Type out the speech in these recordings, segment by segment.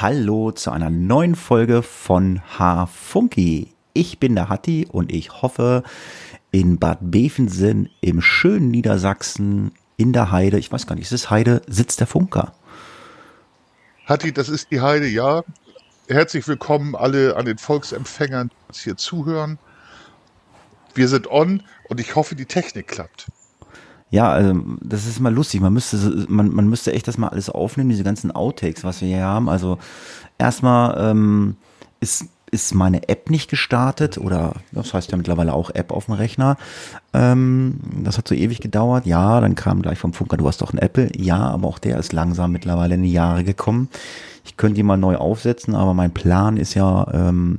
Hallo zu einer neuen Folge von H-Funky. Ich bin der Hatti und ich hoffe, in Bad Bevensen im schönen Niedersachsen in der Heide, ich weiß gar nicht, ist es Heide, sitzt der Funker. Hatti, das ist die Heide, ja. Herzlich willkommen alle an den Volksempfängern, die uns hier zuhören. Wir sind on und ich hoffe, die Technik klappt. Ja, also das ist mal lustig. Man müsste, man, man müsste echt das mal alles aufnehmen, diese ganzen Outtakes, was wir hier haben. Also erstmal ähm, ist ist meine App nicht gestartet oder das heißt ja mittlerweile auch App auf dem Rechner. Ähm, das hat so ewig gedauert. Ja, dann kam gleich vom Funker, du hast doch ein Apple. Ja, aber auch der ist langsam mittlerweile in die Jahre gekommen. Ich könnte ihn mal neu aufsetzen, aber mein Plan ist ja ähm,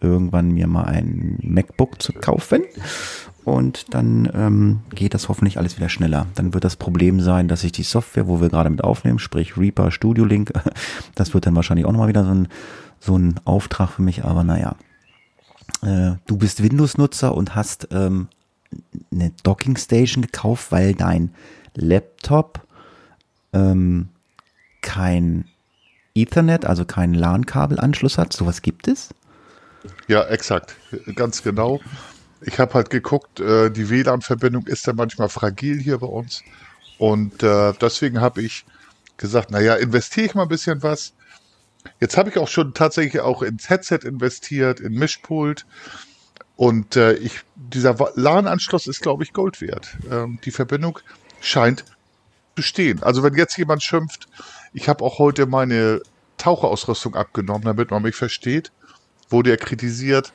irgendwann mir mal ein MacBook zu kaufen und dann ähm, geht das hoffentlich alles wieder schneller. Dann wird das Problem sein, dass ich die Software, wo wir gerade mit aufnehmen, sprich Reaper, Studio Link, das wird dann wahrscheinlich auch nochmal wieder so ein, so ein Auftrag für mich, aber naja. Äh, du bist Windows-Nutzer und hast ähm, eine Docking Station gekauft, weil dein Laptop ähm, kein Ethernet, also keinen LAN-Kabelanschluss hat. Sowas gibt es? Ja, exakt. Ganz genau. Ich habe halt geguckt, äh, die WLAN-Verbindung ist ja manchmal fragil hier bei uns. Und äh, deswegen habe ich gesagt, naja, investiere ich mal ein bisschen was. Jetzt habe ich auch schon tatsächlich auch ins Headset investiert, in Mischpult. Und äh, ich, dieser LAN-Anschluss ist, glaube ich, Gold wert. Ähm, die Verbindung scheint zu stehen. Also wenn jetzt jemand schimpft, ich habe auch heute meine Taucherausrüstung abgenommen, damit man mich versteht, wurde er kritisiert.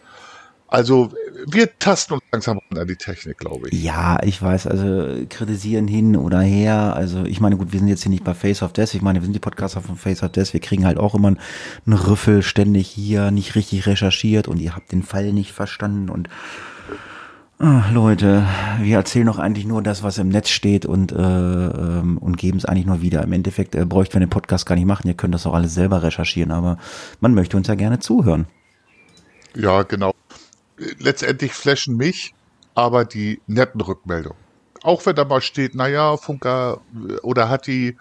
Also wir tasten uns langsam an die Technik, glaube ich. Ja, ich weiß, also kritisieren hin oder her. Also ich meine, gut, wir sind jetzt hier nicht bei Face of Death. Ich meine, wir sind die Podcaster von Face of Death. Wir kriegen halt auch immer einen Rüffel ständig hier, nicht richtig recherchiert und ihr habt den Fall nicht verstanden und Ach, Leute, wir erzählen doch eigentlich nur das, was im Netz steht und, äh, ähm, und geben es eigentlich nur wieder. Im Endeffekt äh, bräuchten wir den Podcast gar nicht machen. Ihr könnt das auch alles selber recherchieren, aber man möchte uns ja gerne zuhören. Ja, genau letztendlich flashen mich aber die netten Rückmeldungen. Auch wenn da mal steht, naja, Funker oder hat die,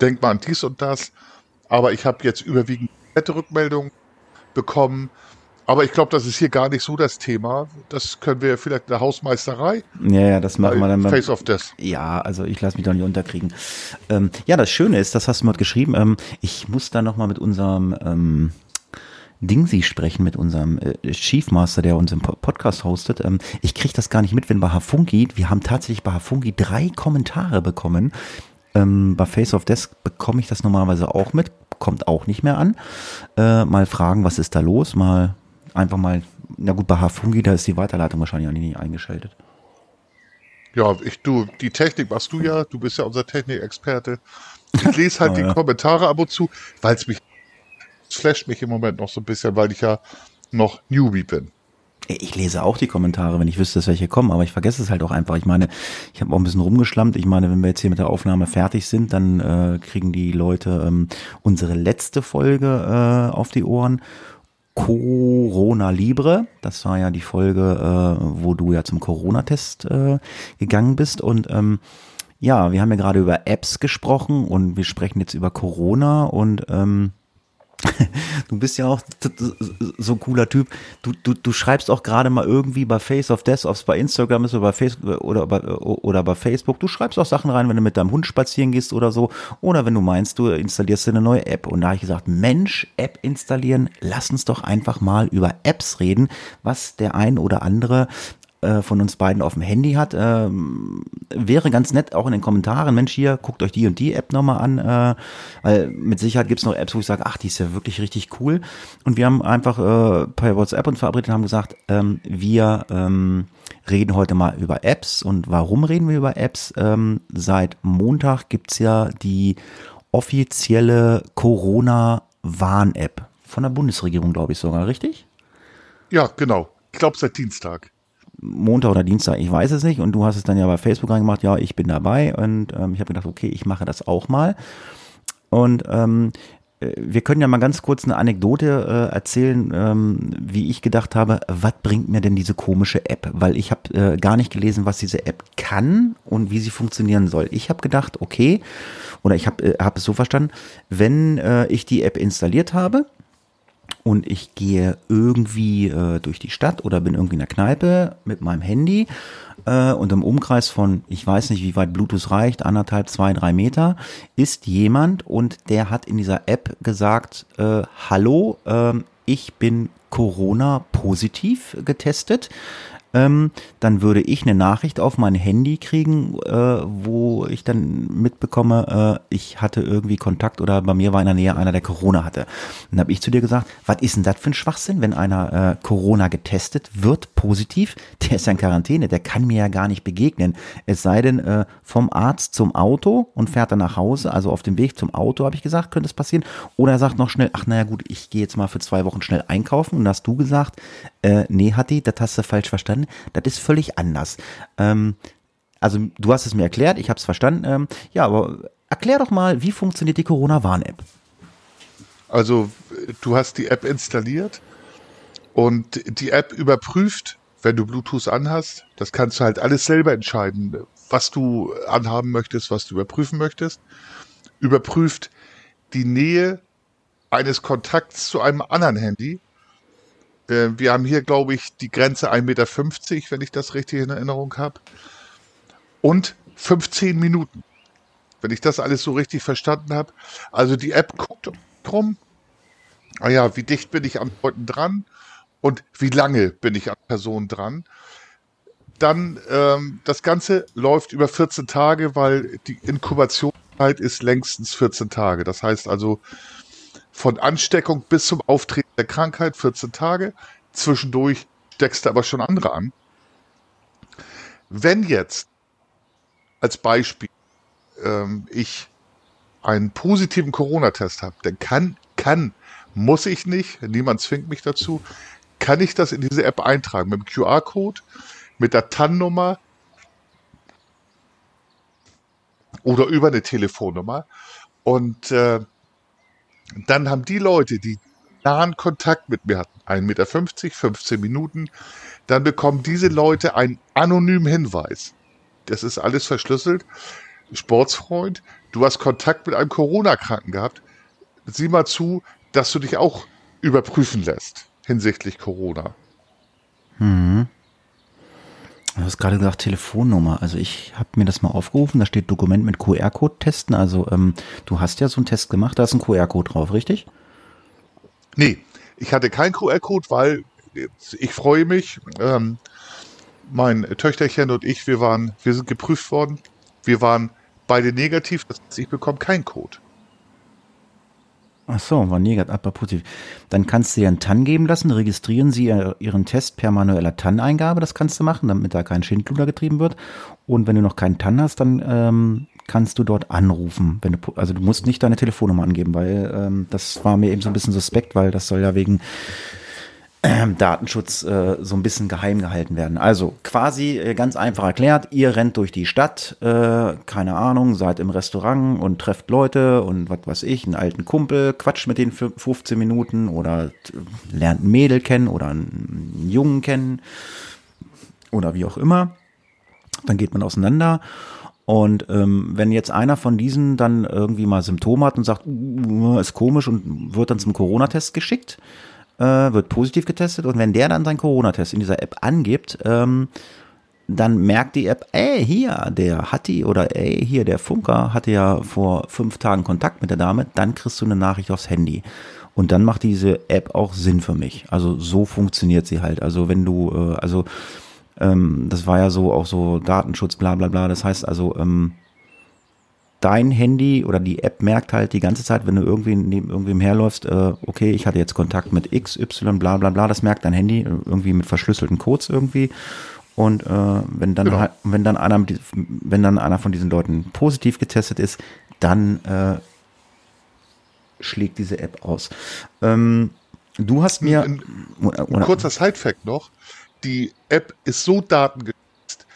denkt mal an dies und das. Aber ich habe jetzt überwiegend nette Rückmeldungen bekommen. Aber ich glaube, das ist hier gar nicht so das Thema. Das können wir vielleicht in der Hausmeisterei. Ja, ja, das machen wir dann mal. Face of Death. Ja, also ich lasse mich doch nicht unterkriegen. Ähm, ja, das Schöne ist, das hast du mal geschrieben. Ähm, ich muss da noch mal mit unserem ähm, Dingsy sprechen mit unserem äh, Chiefmaster, der unseren Podcast hostet. Ähm, ich kriege das gar nicht mit, wenn bei Hafungi, wir haben tatsächlich bei Hafungi drei Kommentare bekommen. Ähm, bei Face of Desk bekomme ich das normalerweise auch mit, kommt auch nicht mehr an. Äh, mal fragen, was ist da los? Mal einfach mal, na gut, bei Hafungi, da ist die Weiterleitung wahrscheinlich auch nicht eingeschaltet. Ja, ich, du, die Technik machst du ja, du bist ja unser Technikexperte. Ich lese halt oh, die Kommentare ab und zu, weil es mich flasht mich im Moment noch so ein bisschen, weil ich ja noch Newbie bin. Ich lese auch die Kommentare, wenn ich wüsste, dass welche kommen, aber ich vergesse es halt auch einfach. Ich meine, ich habe auch ein bisschen rumgeschlammt. Ich meine, wenn wir jetzt hier mit der Aufnahme fertig sind, dann äh, kriegen die Leute ähm, unsere letzte Folge äh, auf die Ohren. Corona Libre, das war ja die Folge, äh, wo du ja zum Corona-Test äh, gegangen bist und ähm, ja, wir haben ja gerade über Apps gesprochen und wir sprechen jetzt über Corona und ähm, Du bist ja auch so ein cooler Typ. Du, du, du schreibst auch gerade mal irgendwie bei Face of Death, ob es bei Instagram ist oder bei, Facebook, oder, bei, oder bei Facebook. Du schreibst auch Sachen rein, wenn du mit deinem Hund spazieren gehst oder so. Oder wenn du meinst, du installierst dir eine neue App. Und da habe ich gesagt, Mensch, App installieren, lass uns doch einfach mal über Apps reden, was der ein oder andere äh, von uns beiden auf dem Handy hat. Ähm, wäre ganz nett, auch in den Kommentaren, Mensch, hier, guckt euch die und die App nochmal an, äh, weil mit Sicherheit gibt's noch Apps, wo ich sage, ach, die ist ja wirklich richtig cool. Und wir haben einfach äh, per WhatsApp uns verabredet und haben gesagt, ähm, wir ähm, reden heute mal über Apps. Und warum reden wir über Apps? Ähm, seit Montag gibt's ja die offizielle Corona-Warn-App von der Bundesregierung, glaube ich sogar, richtig? Ja, genau. Ich glaube seit Dienstag. Montag oder Dienstag, ich weiß es nicht. Und du hast es dann ja bei Facebook reingemacht, ja, ich bin dabei. Und ähm, ich habe gedacht, okay, ich mache das auch mal. Und ähm, wir können ja mal ganz kurz eine Anekdote äh, erzählen, ähm, wie ich gedacht habe, was bringt mir denn diese komische App? Weil ich habe äh, gar nicht gelesen, was diese App kann und wie sie funktionieren soll. Ich habe gedacht, okay, oder ich habe äh, hab es so verstanden, wenn äh, ich die App installiert habe, und ich gehe irgendwie äh, durch die Stadt oder bin irgendwie in der Kneipe mit meinem Handy äh, und im Umkreis von, ich weiß nicht, wie weit Bluetooth reicht, anderthalb, zwei, drei Meter, ist jemand und der hat in dieser App gesagt, äh, hallo, äh, ich bin Corona positiv getestet ähm, dann würde ich eine Nachricht auf mein Handy kriegen, äh, wo ich dann mitbekomme, äh, ich hatte irgendwie Kontakt oder bei mir war in der Nähe einer, der Corona hatte. Dann habe ich zu dir gesagt, was ist denn das für ein Schwachsinn, wenn einer äh, Corona getestet wird, positiv, der ist ja in Quarantäne, der kann mir ja gar nicht begegnen. Es sei denn, äh, vom Arzt zum Auto und fährt dann nach Hause, also auf dem Weg zum Auto, habe ich gesagt, könnte es passieren. Oder er sagt noch schnell, ach naja gut, ich gehe jetzt mal für zwei Wochen schnell einkaufen und hast du gesagt, äh, nee, Hatti, das hast du falsch verstanden. Das ist völlig anders. Ähm, also du hast es mir erklärt, ich habe es verstanden. Ähm, ja, aber erklär doch mal, wie funktioniert die Corona-Warn-App? Also du hast die App installiert und die App überprüft, wenn du Bluetooth anhast. Das kannst du halt alles selber entscheiden, was du anhaben möchtest, was du überprüfen möchtest. Überprüft die Nähe eines Kontakts zu einem anderen Handy äh, wir haben hier, glaube ich, die Grenze 1,50 Meter, wenn ich das richtig in Erinnerung habe. Und 15 Minuten. Wenn ich das alles so richtig verstanden habe. Also die App guckt drum. Ah ja, wie dicht bin ich an Leuten dran und wie lange bin ich an Personen dran. Dann ähm, das Ganze läuft über 14 Tage, weil die Inkubationszeit ist längstens 14 Tage. Das heißt also, von Ansteckung bis zum Auftreten der Krankheit 14 Tage. Zwischendurch steckst du aber schon andere an. Wenn jetzt als Beispiel ähm, ich einen positiven Corona-Test habe, dann kann, kann, muss ich nicht, niemand zwingt mich dazu, kann ich das in diese App eintragen mit dem QR-Code, mit der TAN-Nummer oder über eine Telefonnummer. Und äh, dann haben die Leute, die nahen Kontakt mit mir hatten, 1,50 Meter, 15 Minuten, dann bekommen diese Leute einen anonymen Hinweis. Das ist alles verschlüsselt. Sportsfreund, du hast Kontakt mit einem Corona-Kranken gehabt. Sieh mal zu, dass du dich auch überprüfen lässt hinsichtlich Corona. Mhm. Du hast gerade gesagt Telefonnummer. Also ich habe mir das mal aufgerufen. Da steht Dokument mit QR-Code testen. Also ähm, du hast ja so einen Test gemacht. Da ist ein QR-Code drauf, richtig? Nee, ich hatte keinen QR-Code, weil ich freue mich. Ähm, mein Töchterchen und ich, wir waren, wir sind geprüft worden. Wir waren beide negativ. Das heißt, ich bekomme keinen Code. Ach so, war negativ, aber positiv. Dann kannst du dir einen TAN geben lassen, registrieren Sie Ihren Test per manueller TAN-Eingabe, das kannst du machen, damit da kein Schindluder getrieben wird. Und wenn du noch keinen TAN hast, dann ähm, kannst du dort anrufen. Wenn du, also du musst nicht deine Telefonnummer angeben, weil ähm, das war mir eben so ein bisschen suspekt, weil das soll ja wegen Datenschutz äh, so ein bisschen geheim gehalten werden. Also quasi äh, ganz einfach erklärt, ihr rennt durch die Stadt, äh, keine Ahnung, seid im Restaurant und trefft Leute und was weiß ich, einen alten Kumpel, quatscht mit denen für 15 Minuten oder lernt ein Mädel kennen oder einen Jungen kennen oder wie auch immer. Dann geht man auseinander und ähm, wenn jetzt einer von diesen dann irgendwie mal Symptome hat und sagt, uh, ist komisch und wird dann zum Corona-Test geschickt, äh, wird positiv getestet und wenn der dann seinen Corona-Test in dieser App angibt, ähm, dann merkt die App, ey, hier, der Hatti oder ey, hier, der Funker hatte ja vor fünf Tagen Kontakt mit der Dame, dann kriegst du eine Nachricht aufs Handy. Und dann macht diese App auch Sinn für mich. Also so funktioniert sie halt. Also wenn du, äh, also ähm, das war ja so auch so Datenschutz, bla bla bla. Das heißt also, ähm, dein Handy oder die App merkt halt die ganze Zeit, wenn du irgendwie neben irgendwem herläufst, äh, okay, ich hatte jetzt Kontakt mit X, Y, bla bla bla, das merkt dein Handy äh, irgendwie mit verschlüsselten Codes irgendwie. Und äh, wenn dann genau. wenn dann einer wenn dann einer von diesen Leuten positiv getestet ist, dann äh, schlägt diese App aus. Ähm, du hast mir ein, ein, ein kurzer Sidefact noch: Die App ist so datengeschützt,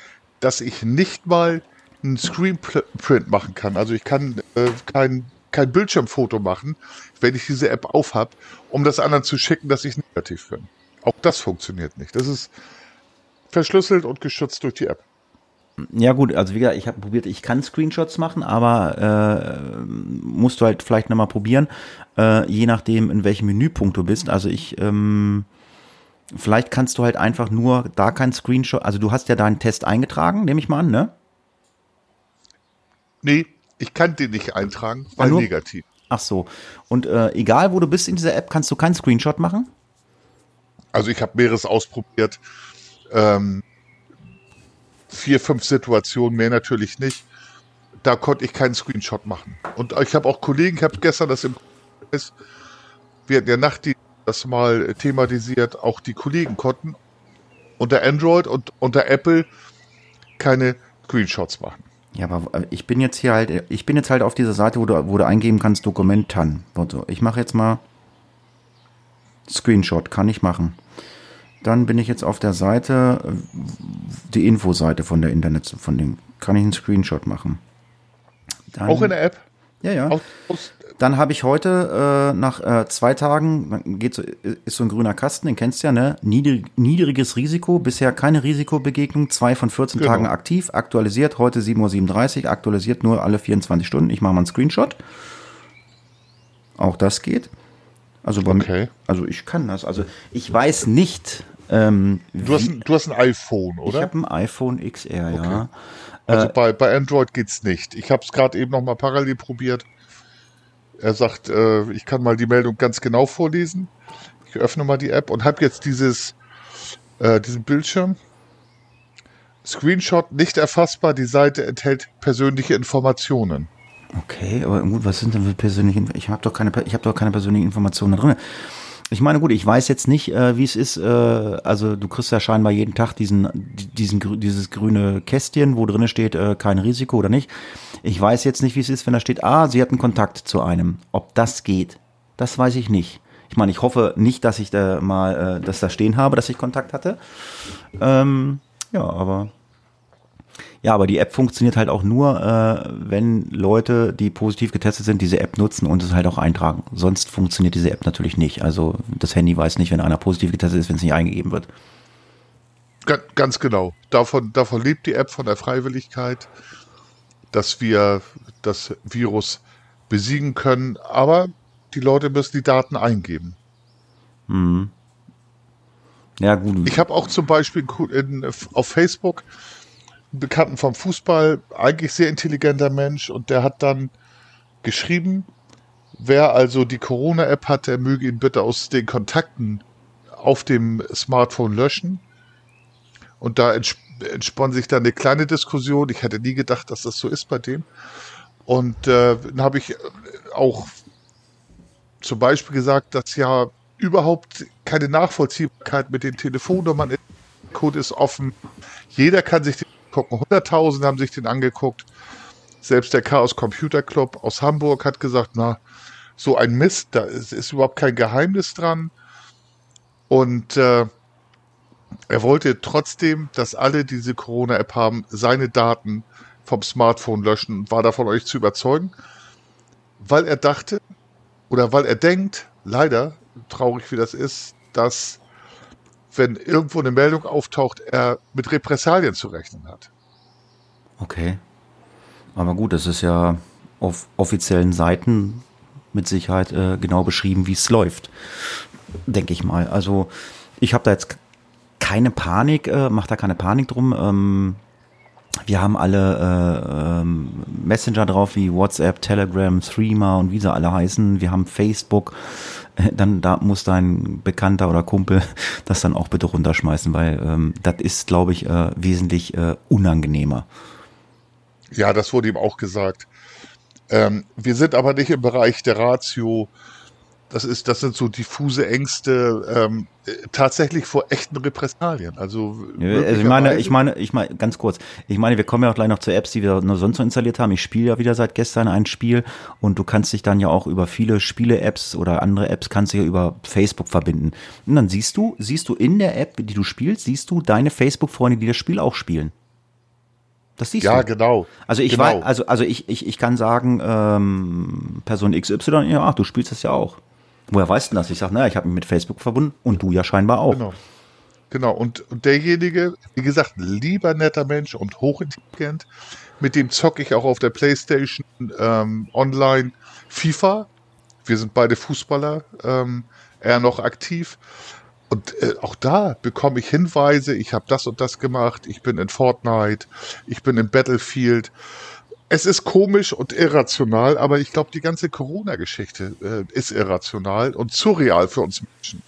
dass ich nicht mal einen Screenprint machen kann. Also ich kann äh, kein kein Bildschirmfoto machen, wenn ich diese App aufhab, um das anderen zu schicken, dass ich negativ bin. Auch das funktioniert nicht. Das ist verschlüsselt und geschützt durch die App. Ja gut, also wie gesagt, ich habe probiert, ich kann Screenshots machen, aber äh, musst du halt vielleicht nochmal probieren, äh, je nachdem, in welchem Menüpunkt du bist. Also ich, ähm, vielleicht kannst du halt einfach nur da kein Screenshot, also du hast ja deinen Test eingetragen, nehme ich mal an, ne? Nee, ich kann den nicht eintragen, weil nur, negativ. Ach so. Und äh, egal, wo du bist in dieser App, kannst du keinen Screenshot machen? Also ich habe mehreres ausprobiert. Ähm, vier, fünf Situationen, mehr natürlich nicht. Da konnte ich keinen Screenshot machen. Und ich habe auch Kollegen, ich habe gestern das im wir hatten ja Nacht das mal thematisiert, auch die Kollegen konnten unter Android und unter Apple keine Screenshots machen. Ja, aber ich bin jetzt hier halt, ich bin jetzt halt auf dieser Seite, wo du, wo du eingeben kannst, Dokument TAN. Ich mache jetzt mal Screenshot, kann ich machen. Dann bin ich jetzt auf der Seite, die Infoseite von der Internet, von dem, kann ich einen Screenshot machen. Dann, Auch in der App? Ja, ja. Dann habe ich heute äh, nach äh, zwei Tagen, geht so, ist so ein grüner Kasten, den kennst du ja, ne? Niedrig, niedriges Risiko, bisher keine Risikobegegnung, zwei von 14 genau. Tagen aktiv, aktualisiert, heute 7.37 Uhr, aktualisiert nur alle 24 Stunden. Ich mache mal einen Screenshot. Auch das geht. Also, bei okay. also ich kann das. Also ich weiß nicht. Ähm, du, hast ein, du hast ein iPhone, oder? Ich habe ein iPhone XR, okay. ja. Also äh, bei, bei Android geht's nicht. Ich habe es gerade eben noch mal parallel probiert. Er sagt, äh, ich kann mal die Meldung ganz genau vorlesen. Ich öffne mal die App und habe jetzt dieses, äh, diesen Bildschirm. Screenshot nicht erfassbar. Die Seite enthält persönliche Informationen. Okay, aber gut, was sind denn für persönliche Ich habe doch keine, ich habe doch keine persönlichen Informationen drin. Ich meine, gut, ich weiß jetzt nicht, äh, wie es ist. Äh, also du kriegst ja scheinbar jeden Tag diesen, diesen, dieses grüne Kästchen, wo drin steht, äh, kein Risiko oder nicht. Ich weiß jetzt nicht, wie es ist, wenn da steht, ah, sie hatten Kontakt zu einem. Ob das geht, das weiß ich nicht. Ich meine, ich hoffe nicht, dass ich da mal äh, das da stehen habe, dass ich Kontakt hatte. Ähm, ja, aber ja, aber die App funktioniert halt auch nur, äh, wenn Leute, die positiv getestet sind, diese App nutzen und es halt auch eintragen. Sonst funktioniert diese App natürlich nicht. Also das Handy weiß nicht, wenn einer positiv getestet ist, wenn es nicht eingegeben wird. Ganz genau. Davon, davon lebt die App von der Freiwilligkeit, dass wir das Virus besiegen können. Aber die Leute müssen die Daten eingeben. Mhm. Ja, gut. Ich habe auch zum Beispiel in, auf Facebook Bekannten vom Fußball, eigentlich sehr intelligenter Mensch und der hat dann geschrieben, wer also die Corona-App hat, der möge ihn bitte aus den Kontakten auf dem Smartphone löschen. Und da entspann sich dann eine kleine Diskussion. Ich hätte nie gedacht, dass das so ist bei dem. Und äh, dann habe ich auch zum Beispiel gesagt, dass ja überhaupt keine Nachvollziehbarkeit mit den Telefonnummern ist. Code ist offen. Jeder kann sich den gucken. 100.000 haben sich den angeguckt. Selbst der Chaos Computer Club aus Hamburg hat gesagt, na, so ein Mist, da ist, ist überhaupt kein Geheimnis dran. Und äh, er wollte trotzdem, dass alle diese Corona-App haben, seine Daten vom Smartphone löschen und war davon euch zu überzeugen, weil er dachte oder weil er denkt, leider, traurig wie das ist, dass wenn irgendwo eine Meldung auftaucht, er mit Repressalien zu rechnen hat. Okay. Aber gut, das ist ja auf offiziellen Seiten mit Sicherheit äh, genau beschrieben, wie es läuft. Denke ich mal. Also ich habe da jetzt keine Panik, äh, mache da keine Panik drum. Ähm, wir haben alle äh, ähm, Messenger drauf wie WhatsApp, Telegram, Threema und wie sie alle heißen. Wir haben Facebook. Dann da muss dein Bekannter oder Kumpel das dann auch bitte runterschmeißen, weil ähm, das ist, glaube ich, äh, wesentlich äh, unangenehmer. Ja, das wurde ihm auch gesagt. Ähm, wir sind aber nicht im Bereich der Ratio das ist, das sind so diffuse Ängste ähm, tatsächlich vor echten Repressalien. Also, also ich meine, ich meine, ich meine, ganz kurz, ich meine, wir kommen ja auch gleich noch zu Apps, die wir nur sonst noch installiert haben. Ich spiele ja wieder seit gestern ein Spiel und du kannst dich dann ja auch über viele Spiele-Apps oder andere Apps kannst du ja über Facebook verbinden. Und dann siehst du, siehst du in der App, die du spielst, siehst du deine Facebook-Freunde, die das Spiel auch spielen. Das siehst ja, du. genau. Also ich genau. weiß, also, also ich, ich, ich kann sagen, ähm, Person XY, ja, ach, du spielst das ja auch. Woher weißt du das? Ich sage, naja, ich habe mich mit Facebook verbunden und du ja scheinbar auch. Genau. Genau, und, und derjenige, wie gesagt, lieber netter Mensch und hochintelligent, mit dem zocke ich auch auf der Playstation ähm, online FIFA. Wir sind beide Fußballer, ähm, er noch aktiv. Und äh, auch da bekomme ich Hinweise, ich habe das und das gemacht, ich bin in Fortnite, ich bin im Battlefield. Es ist komisch und irrational, aber ich glaube, die ganze Corona-Geschichte äh, ist irrational und surreal für uns Menschen.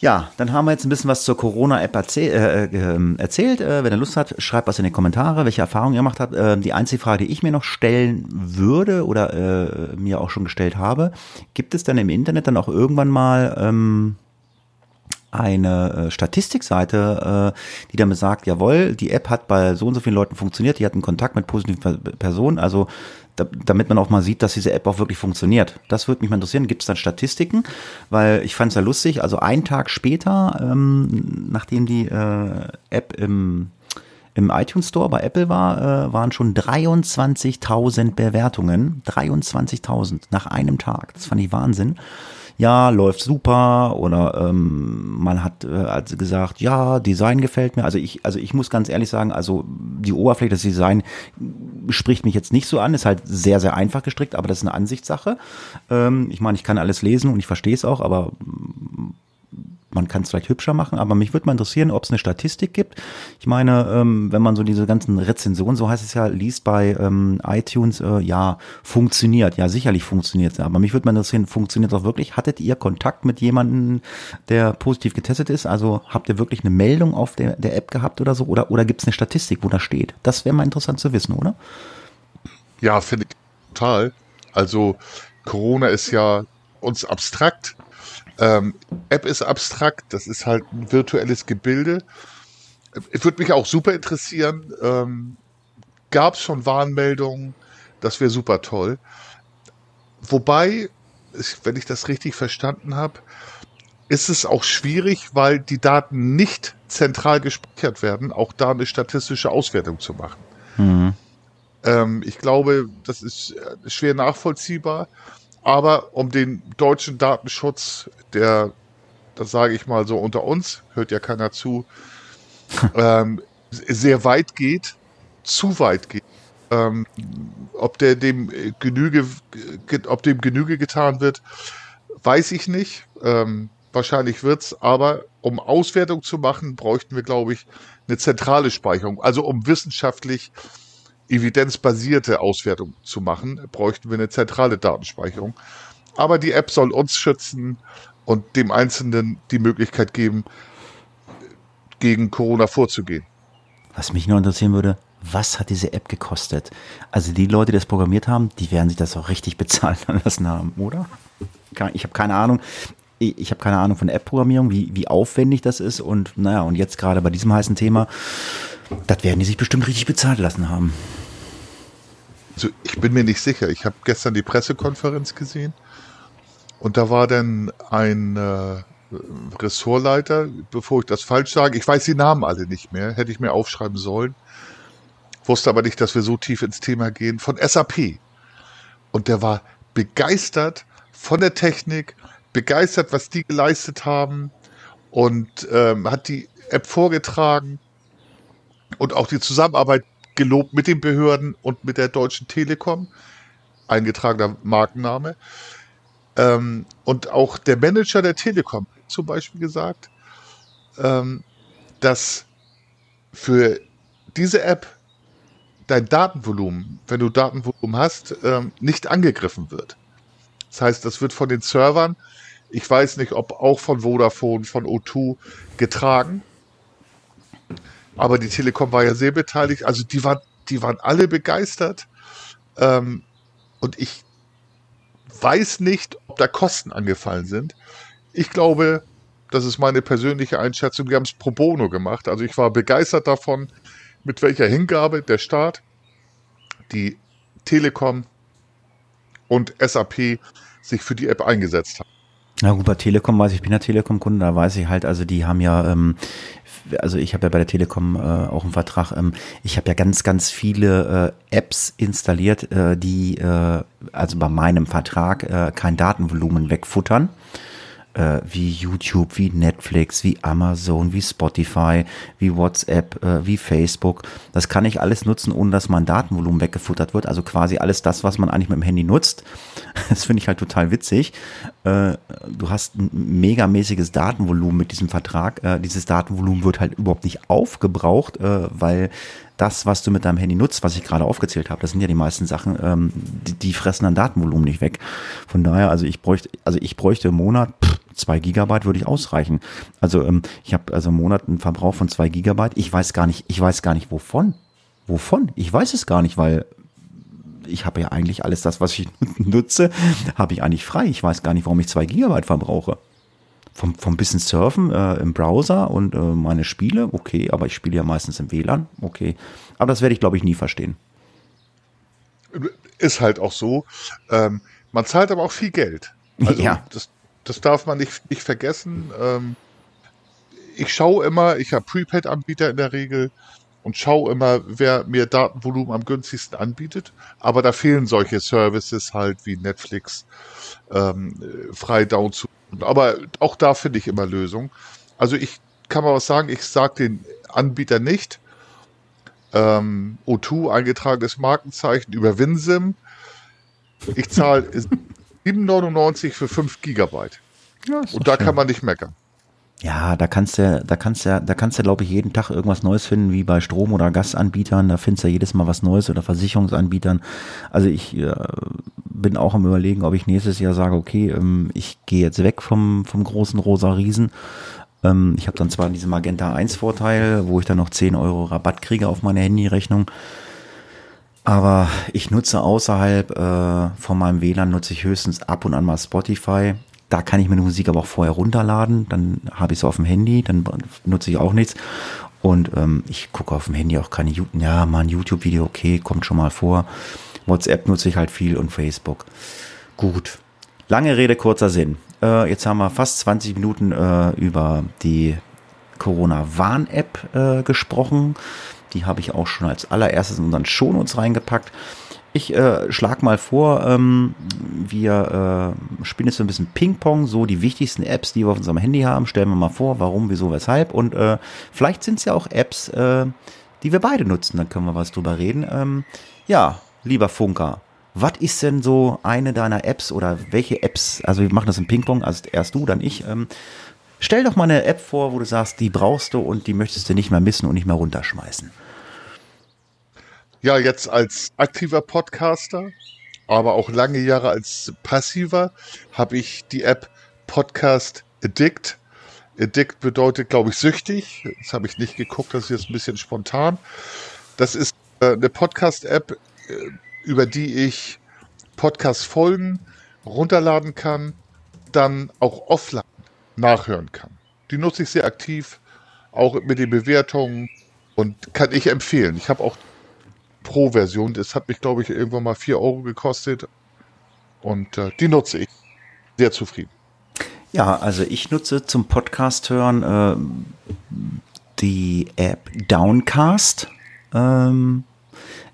Ja, dann haben wir jetzt ein bisschen was zur Corona-App erzähl äh, äh, erzählt. Äh, wenn ihr Lust habt, schreibt was in die Kommentare, welche Erfahrungen ihr gemacht habt. Äh, die einzige Frage, die ich mir noch stellen würde oder äh, mir auch schon gestellt habe, gibt es dann im Internet dann auch irgendwann mal ähm, eine äh, Statistikseite, äh, die damit sagt, jawohl, die App hat bei so und so vielen Leuten funktioniert, die hatten Kontakt mit positiven Personen, also da, damit man auch mal sieht, dass diese App auch wirklich funktioniert. Das würde mich mal interessieren. Gibt es dann Statistiken? Weil ich fand es ja lustig, also einen Tag später, ähm, nachdem die äh, App im im iTunes Store bei Apple war, äh, waren schon 23.000 Bewertungen. 23.000 nach einem Tag. Das fand ich Wahnsinn ja, läuft super oder ähm, man hat äh, also gesagt, ja, Design gefällt mir. Also ich, also ich muss ganz ehrlich sagen, also die Oberfläche, das Design spricht mich jetzt nicht so an, ist halt sehr, sehr einfach gestrickt, aber das ist eine Ansichtssache. Ähm, ich meine, ich kann alles lesen und ich verstehe es auch, aber man kann es vielleicht hübscher machen, aber mich würde mal interessieren, ob es eine Statistik gibt. Ich meine, ähm, wenn man so diese ganzen Rezensionen, so heißt es ja, liest bei ähm, iTunes, äh, ja, funktioniert. Ja, sicherlich funktioniert es. Aber mich würde mal interessieren, funktioniert auch wirklich? Hattet ihr Kontakt mit jemandem, der positiv getestet ist? Also habt ihr wirklich eine Meldung auf der, der App gehabt oder so? Oder, oder gibt es eine Statistik, wo das steht? Das wäre mal interessant zu wissen, oder? Ja, finde ich total. Also Corona ist ja uns abstrakt ähm, App ist abstrakt, das ist halt ein virtuelles Gebilde. Es würde mich auch super interessieren, ähm, gab es schon Warnmeldungen, das wäre super toll. Wobei, wenn ich das richtig verstanden habe, ist es auch schwierig, weil die Daten nicht zentral gespeichert werden, auch da eine statistische Auswertung zu machen. Mhm. Ähm, ich glaube, das ist äh, schwer nachvollziehbar. Aber um den deutschen Datenschutz, der, das sage ich mal so unter uns, hört ja keiner zu, ähm, sehr weit geht, zu weit geht, ähm, ob der dem Genüge, ob dem Genüge getan wird, weiß ich nicht. Ähm, wahrscheinlich wird's, aber um Auswertung zu machen, bräuchten wir, glaube ich, eine zentrale Speicherung. Also um wissenschaftlich evidenzbasierte Auswertung zu machen, bräuchten wir eine zentrale Datenspeicherung. Aber die App soll uns schützen und dem Einzelnen die Möglichkeit geben, gegen Corona vorzugehen. Was mich nur interessieren würde, was hat diese App gekostet? Also die Leute, die das programmiert haben, die werden sich das auch richtig bezahlen lassen haben, oder? Ich habe keine Ahnung. Ich habe keine Ahnung von App-Programmierung, wie, wie aufwendig das ist. Und naja, und jetzt gerade bei diesem heißen Thema, das werden die sich bestimmt richtig bezahlt lassen haben. Also ich bin mir nicht sicher. Ich habe gestern die Pressekonferenz gesehen und da war dann ein äh, Ressortleiter, bevor ich das falsch sage, ich weiß die Namen alle nicht mehr, hätte ich mir aufschreiben sollen, wusste aber nicht, dass wir so tief ins Thema gehen, von SAP. Und der war begeistert von der Technik, begeistert, was die geleistet haben und ähm, hat die App vorgetragen und auch die Zusammenarbeit gelobt mit den Behörden und mit der Deutschen Telekom, eingetragener Markenname. Ähm, und auch der Manager der Telekom zum Beispiel gesagt, ähm, dass für diese App dein Datenvolumen, wenn du Datenvolumen hast, ähm, nicht angegriffen wird. Das heißt, das wird von den Servern, ich weiß nicht, ob auch von Vodafone, von O2 getragen aber die Telekom war ja sehr beteiligt. Also die waren, die waren alle begeistert. Ähm, und ich weiß nicht, ob da Kosten angefallen sind. Ich glaube, das ist meine persönliche Einschätzung, die haben es pro bono gemacht. Also ich war begeistert davon, mit welcher Hingabe der Staat, die Telekom und SAP sich für die App eingesetzt haben. Na gut, bei Telekom weiß ich, ich bin ja Telekom-Kunde, da weiß ich halt, also die haben ja ähm, also ich habe ja bei der Telekom äh, auch einen Vertrag, ähm, ich habe ja ganz, ganz viele äh, Apps installiert, äh, die äh, also bei meinem Vertrag äh, kein Datenvolumen wegfuttern äh, wie YouTube, wie Netflix, wie Amazon, wie Spotify, wie WhatsApp, äh, wie Facebook. Das kann ich alles nutzen, ohne dass mein Datenvolumen weggefuttert wird. Also quasi alles das, was man eigentlich mit dem Handy nutzt. Das finde ich halt total witzig. Äh, du hast ein megamäßiges Datenvolumen mit diesem Vertrag. Äh, dieses Datenvolumen wird halt überhaupt nicht aufgebraucht, äh, weil das, was du mit deinem Handy nutzt, was ich gerade aufgezählt habe, das sind ja die meisten Sachen, ähm, die, die fressen dann Datenvolumen nicht weg. Von daher, also ich bräuchte, also ich bräuchte im Monat pff, zwei Gigabyte würde ich ausreichen. Also ähm, ich habe also im Monat einen Verbrauch von zwei Gigabyte. Ich weiß gar nicht, ich weiß gar nicht wovon. Wovon? Ich weiß es gar nicht, weil ich habe ja eigentlich alles das, was ich nutze, habe ich eigentlich frei. Ich weiß gar nicht, warum ich zwei Gigabyte verbrauche vom, vom bisschen Surfen äh, im Browser und äh, meine Spiele, okay, aber ich spiele ja meistens im WLAN, okay. Aber das werde ich, glaube ich, nie verstehen. Ist halt auch so. Ähm, man zahlt aber auch viel Geld. Also ja. das, das darf man nicht, nicht vergessen. Ähm, ich schaue immer, ich habe Prepaid-Anbieter in der Regel und schaue immer, wer mir Datenvolumen am günstigsten anbietet. Aber da fehlen solche Services halt wie Netflix, ähm, frei down zu aber auch da finde ich immer Lösungen. Also ich kann mal was sagen, ich sage den Anbieter nicht. Ähm, O2 eingetragenes Markenzeichen über WinSim. Ich zahle 7,99 für 5 Gigabyte. Ja, Und da schön. kann man nicht meckern. Ja, da kannst du, da kannst du, da kannst du, glaube ich, jeden Tag irgendwas Neues finden, wie bei Strom- oder Gasanbietern. Da findest du ja jedes Mal was Neues oder Versicherungsanbietern. Also ich äh, bin auch am überlegen, ob ich nächstes Jahr sage, okay, ähm, ich gehe jetzt weg vom, vom großen rosa Riesen. Ähm, ich habe dann zwar diesen Magenta 1 Vorteil, wo ich dann noch 10 Euro Rabatt kriege auf meine Handyrechnung. Aber ich nutze außerhalb äh, von meinem WLAN nutze ich höchstens ab und an mal Spotify. Da kann ich die Musik aber auch vorher runterladen, dann habe ich es auf dem Handy, dann nutze ich auch nichts. Und ähm, ich gucke auf dem Handy auch keine YouTube, ja, mal ein YouTube-Video, okay, kommt schon mal vor. WhatsApp nutze ich halt viel und Facebook. Gut. Lange Rede, kurzer Sinn. Äh, jetzt haben wir fast 20 Minuten äh, über die Corona-Warn-App äh, gesprochen. Die habe ich auch schon als allererstes in unseren Shownotes reingepackt. Ich äh, schlag mal vor, ähm, wir äh, spielen jetzt so ein bisschen Ping-Pong, so die wichtigsten Apps, die wir auf unserem Handy haben, stellen wir mal vor, warum, wieso, weshalb. Und äh, vielleicht sind es ja auch Apps, äh, die wir beide nutzen, dann können wir was drüber reden. Ähm, ja, lieber Funker, was ist denn so eine deiner Apps oder welche Apps, also wir machen das im Ping-Pong, also erst du, dann ich. Ähm, stell doch mal eine App vor, wo du sagst, die brauchst du und die möchtest du nicht mehr missen und nicht mehr runterschmeißen. Ja, jetzt als aktiver Podcaster, aber auch lange Jahre als passiver, habe ich die App Podcast Addict. Addict bedeutet, glaube ich, süchtig. Das habe ich nicht geguckt, das ist jetzt ein bisschen spontan. Das ist äh, eine Podcast-App, äh, über die ich Podcast-Folgen runterladen kann, dann auch offline nachhören kann. Die nutze ich sehr aktiv, auch mit den Bewertungen und kann ich empfehlen. Ich habe auch Pro-Version. Das hat mich, glaube ich, irgendwann mal 4 Euro gekostet. Und äh, die nutze ich. Sehr zufrieden. Ja, also ich nutze zum Podcast hören äh, die App Downcast. Ähm,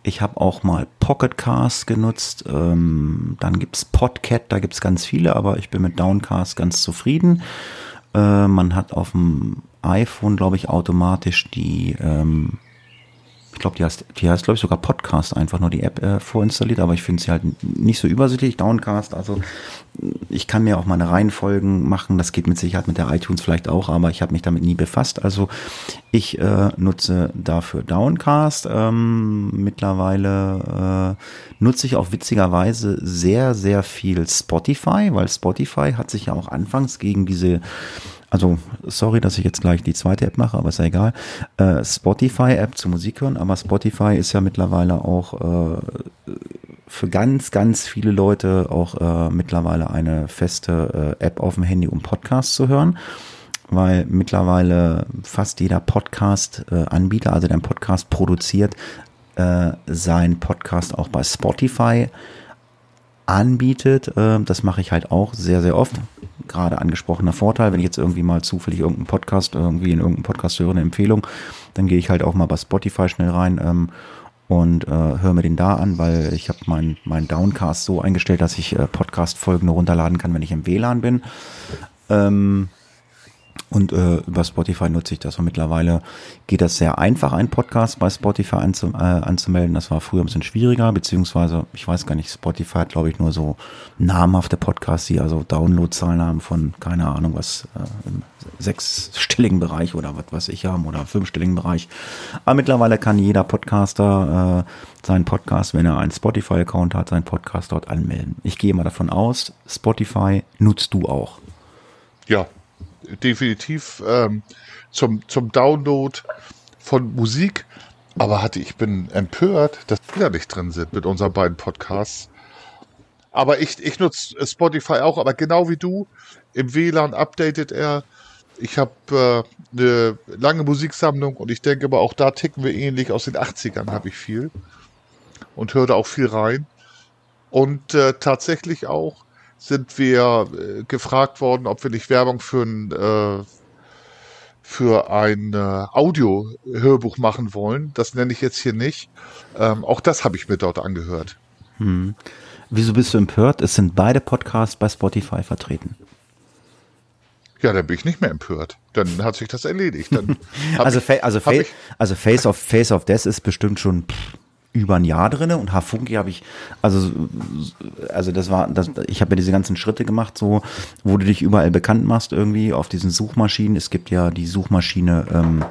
ich habe auch mal Pocketcast genutzt. Ähm, dann gibt es Podcat, da gibt es ganz viele, aber ich bin mit Downcast ganz zufrieden. Äh, man hat auf dem iPhone, glaube ich, automatisch die ähm, ich glaube, die heißt, die heißt, glaube ich, sogar Podcast, einfach nur die App äh, vorinstalliert, aber ich finde sie halt nicht so übersichtlich, Downcast. Also ich kann mir auch meine Reihenfolgen machen, das geht mit Sicherheit mit der iTunes vielleicht auch, aber ich habe mich damit nie befasst. Also ich äh, nutze dafür Downcast. Ähm, mittlerweile äh, nutze ich auch witzigerweise sehr, sehr viel Spotify, weil Spotify hat sich ja auch anfangs gegen diese also sorry, dass ich jetzt gleich die zweite App mache, aber ist ja egal. Äh, Spotify-App zu Musik hören, aber Spotify ist ja mittlerweile auch äh, für ganz, ganz viele Leute auch äh, mittlerweile eine feste äh, App auf dem Handy, um Podcasts zu hören. Weil mittlerweile fast jeder Podcast-Anbieter, also der einen Podcast produziert, äh, seinen Podcast auch bei Spotify anbietet. Äh, das mache ich halt auch sehr, sehr oft. gerade angesprochener Vorteil, wenn ich jetzt irgendwie mal zufällig irgendeinen Podcast, irgendwie in irgendeinem Podcast höre, eine Empfehlung, dann gehe ich halt auch mal bei Spotify schnell rein ähm, und äh, höre mir den da an, weil ich habe meinen mein Downcast so eingestellt, dass ich äh, Podcast-Folgen runterladen kann, wenn ich im WLAN bin. Ähm, und äh, über Spotify nutze ich das. Und mittlerweile geht das sehr einfach, einen Podcast bei Spotify anzu, äh, anzumelden. Das war früher ein bisschen schwieriger, beziehungsweise, ich weiß gar nicht, Spotify hat, glaube ich, nur so namhafte Podcasts, die also Downloadzahlen haben von, keine Ahnung, was, äh, im sechsstelligen Bereich oder was weiß ich haben oder fünfstelligen Bereich. Aber mittlerweile kann jeder Podcaster äh, seinen Podcast, wenn er einen Spotify-Account hat, seinen Podcast dort anmelden. Ich gehe mal davon aus, Spotify nutzt du auch. Ja, definitiv ähm, zum, zum Download von Musik. Aber hatte ich bin empört, dass die da nicht drin sind mit unseren beiden Podcasts. Aber ich, ich nutze Spotify auch, aber genau wie du, im WLAN updatet er. Ich habe äh, eine lange Musiksammlung und ich denke aber auch da ticken wir ähnlich. Aus den 80ern habe ich viel und höre da auch viel rein. Und äh, tatsächlich auch sind wir äh, gefragt worden, ob wir nicht Werbung für ein, äh, für ein äh, Audio-Hörbuch machen wollen. Das nenne ich jetzt hier nicht. Ähm, auch das habe ich mir dort angehört. Hm. Wieso bist du empört? Es sind beide Podcasts bei Spotify vertreten. Ja, dann bin ich nicht mehr empört. Dann hat sich das erledigt. also, ich, also, Fa also Face of Face of Death ist bestimmt schon pff, über ein Jahr drinne und Hafunki habe ich, also, also das war, das, ich habe ja diese ganzen Schritte gemacht, so, wo du dich überall bekannt machst irgendwie auf diesen Suchmaschinen. Es gibt ja die Suchmaschine ähm,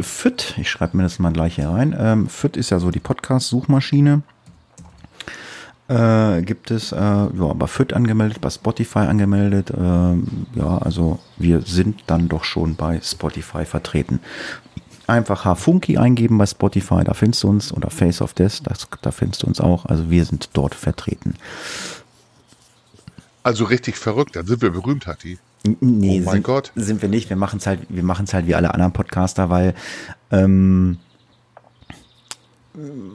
FIT, ich schreibe mir das mal gleich hier rein. Ähm, FIT ist ja so die Podcast-Suchmaschine. Äh, gibt es äh, ja, bei FIT angemeldet, bei Spotify angemeldet. Äh, ja, also wir sind dann doch schon bei Spotify vertreten. Einfach Hafunki eingeben bei Spotify, da findest du uns, oder Face of Death, das, da findest du uns auch. Also wir sind dort vertreten. Also richtig verrückt, dann sind wir berühmt, Hatti. Nee, oh mein sind, Gott. Sind wir nicht. Wir machen es halt, wir machen es halt wie alle anderen Podcaster, weil ähm,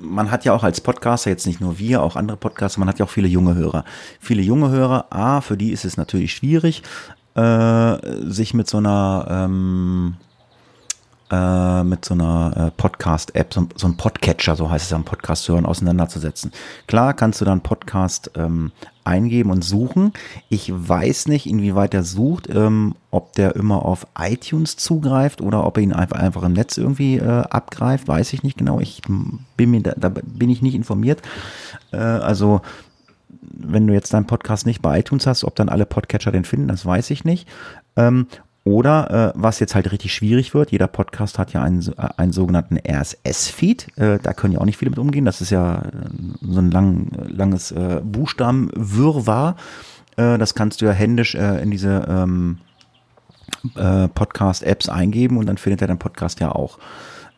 man hat ja auch als Podcaster, jetzt nicht nur wir, auch andere Podcaster, man hat ja auch viele junge Hörer. Viele junge Hörer, A, für die ist es natürlich schwierig, äh, sich mit so einer ähm, äh, mit so einer äh, Podcast-App, so, so ein Podcatcher, so heißt es am Podcast hören, auseinanderzusetzen. Klar kannst du dann Podcast ähm, eingeben und suchen. Ich weiß nicht, inwieweit er sucht, ähm, ob der immer auf iTunes zugreift oder ob er ihn einfach, einfach im Netz irgendwie äh, abgreift, weiß ich nicht genau. Ich bin mir da, da bin ich nicht informiert. Äh, also wenn du jetzt deinen Podcast nicht bei iTunes hast, ob dann alle Podcatcher den finden, das weiß ich nicht. Ähm, oder äh, was jetzt halt richtig schwierig wird, jeder Podcast hat ja einen, äh, einen sogenannten RSS-Feed. Äh, da können ja auch nicht viele mit umgehen. Das ist ja äh, so ein lang, langes äh, Buchstabenwirrwarr. Äh, das kannst du ja händisch äh, in diese ähm, äh, Podcast-Apps eingeben und dann findet er dein Podcast ja auch.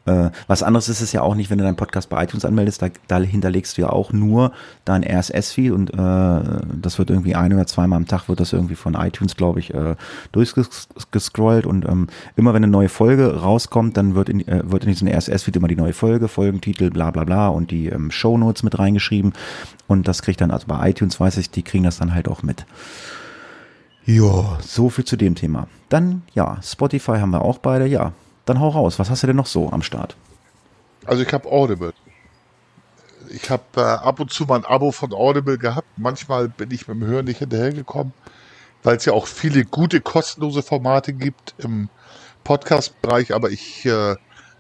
Äh, was anderes ist es ja auch nicht, wenn du deinen Podcast bei iTunes anmeldest, da, da hinterlegst du ja auch nur dein RSS-Feed und äh, das wird irgendwie ein oder zweimal am Tag wird das irgendwie von iTunes, glaube ich, äh, durchgescrollt und ähm, immer wenn eine neue Folge rauskommt, dann wird in, äh, wird in diesen RSS-Feed immer die neue Folge, Folgentitel, bla bla bla und die ähm, Shownotes mit reingeschrieben und das kriegt dann, also bei iTunes weiß ich, die kriegen das dann halt auch mit. Ja, so viel zu dem Thema. Dann, ja, Spotify haben wir auch beide, ja. Dann hau raus. Was hast du denn noch so am Start? Also ich habe Audible. Ich habe äh, ab und zu mal ein Abo von Audible gehabt. Manchmal bin ich mit dem Hören nicht hinterhergekommen, weil es ja auch viele gute kostenlose Formate gibt im Podcast-Bereich. Aber ich äh,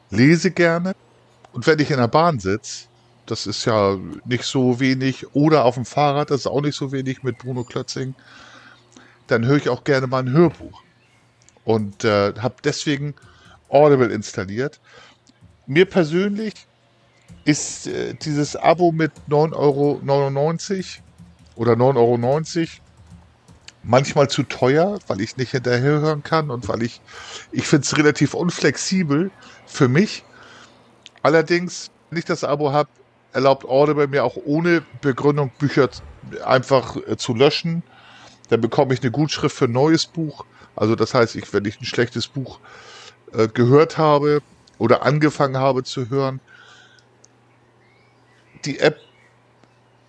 lese gerne. Und wenn ich in der Bahn sitze, das ist ja nicht so wenig, oder auf dem Fahrrad, das ist auch nicht so wenig mit Bruno Klötzing, dann höre ich auch gerne mal ein Hörbuch. Und äh, habe deswegen Audible installiert. Mir persönlich ist äh, dieses Abo mit 9,99 Euro oder 9,90 Euro manchmal zu teuer, weil ich nicht hinterher hören kann und weil ich, ich finde es relativ unflexibel für mich. Allerdings, wenn ich das Abo habe, erlaubt Audible mir auch ohne Begründung Bücher einfach äh, zu löschen. Dann bekomme ich eine Gutschrift für ein neues Buch. Also das heißt, ich, wenn ich ein schlechtes Buch äh, gehört habe oder angefangen habe zu hören. Die App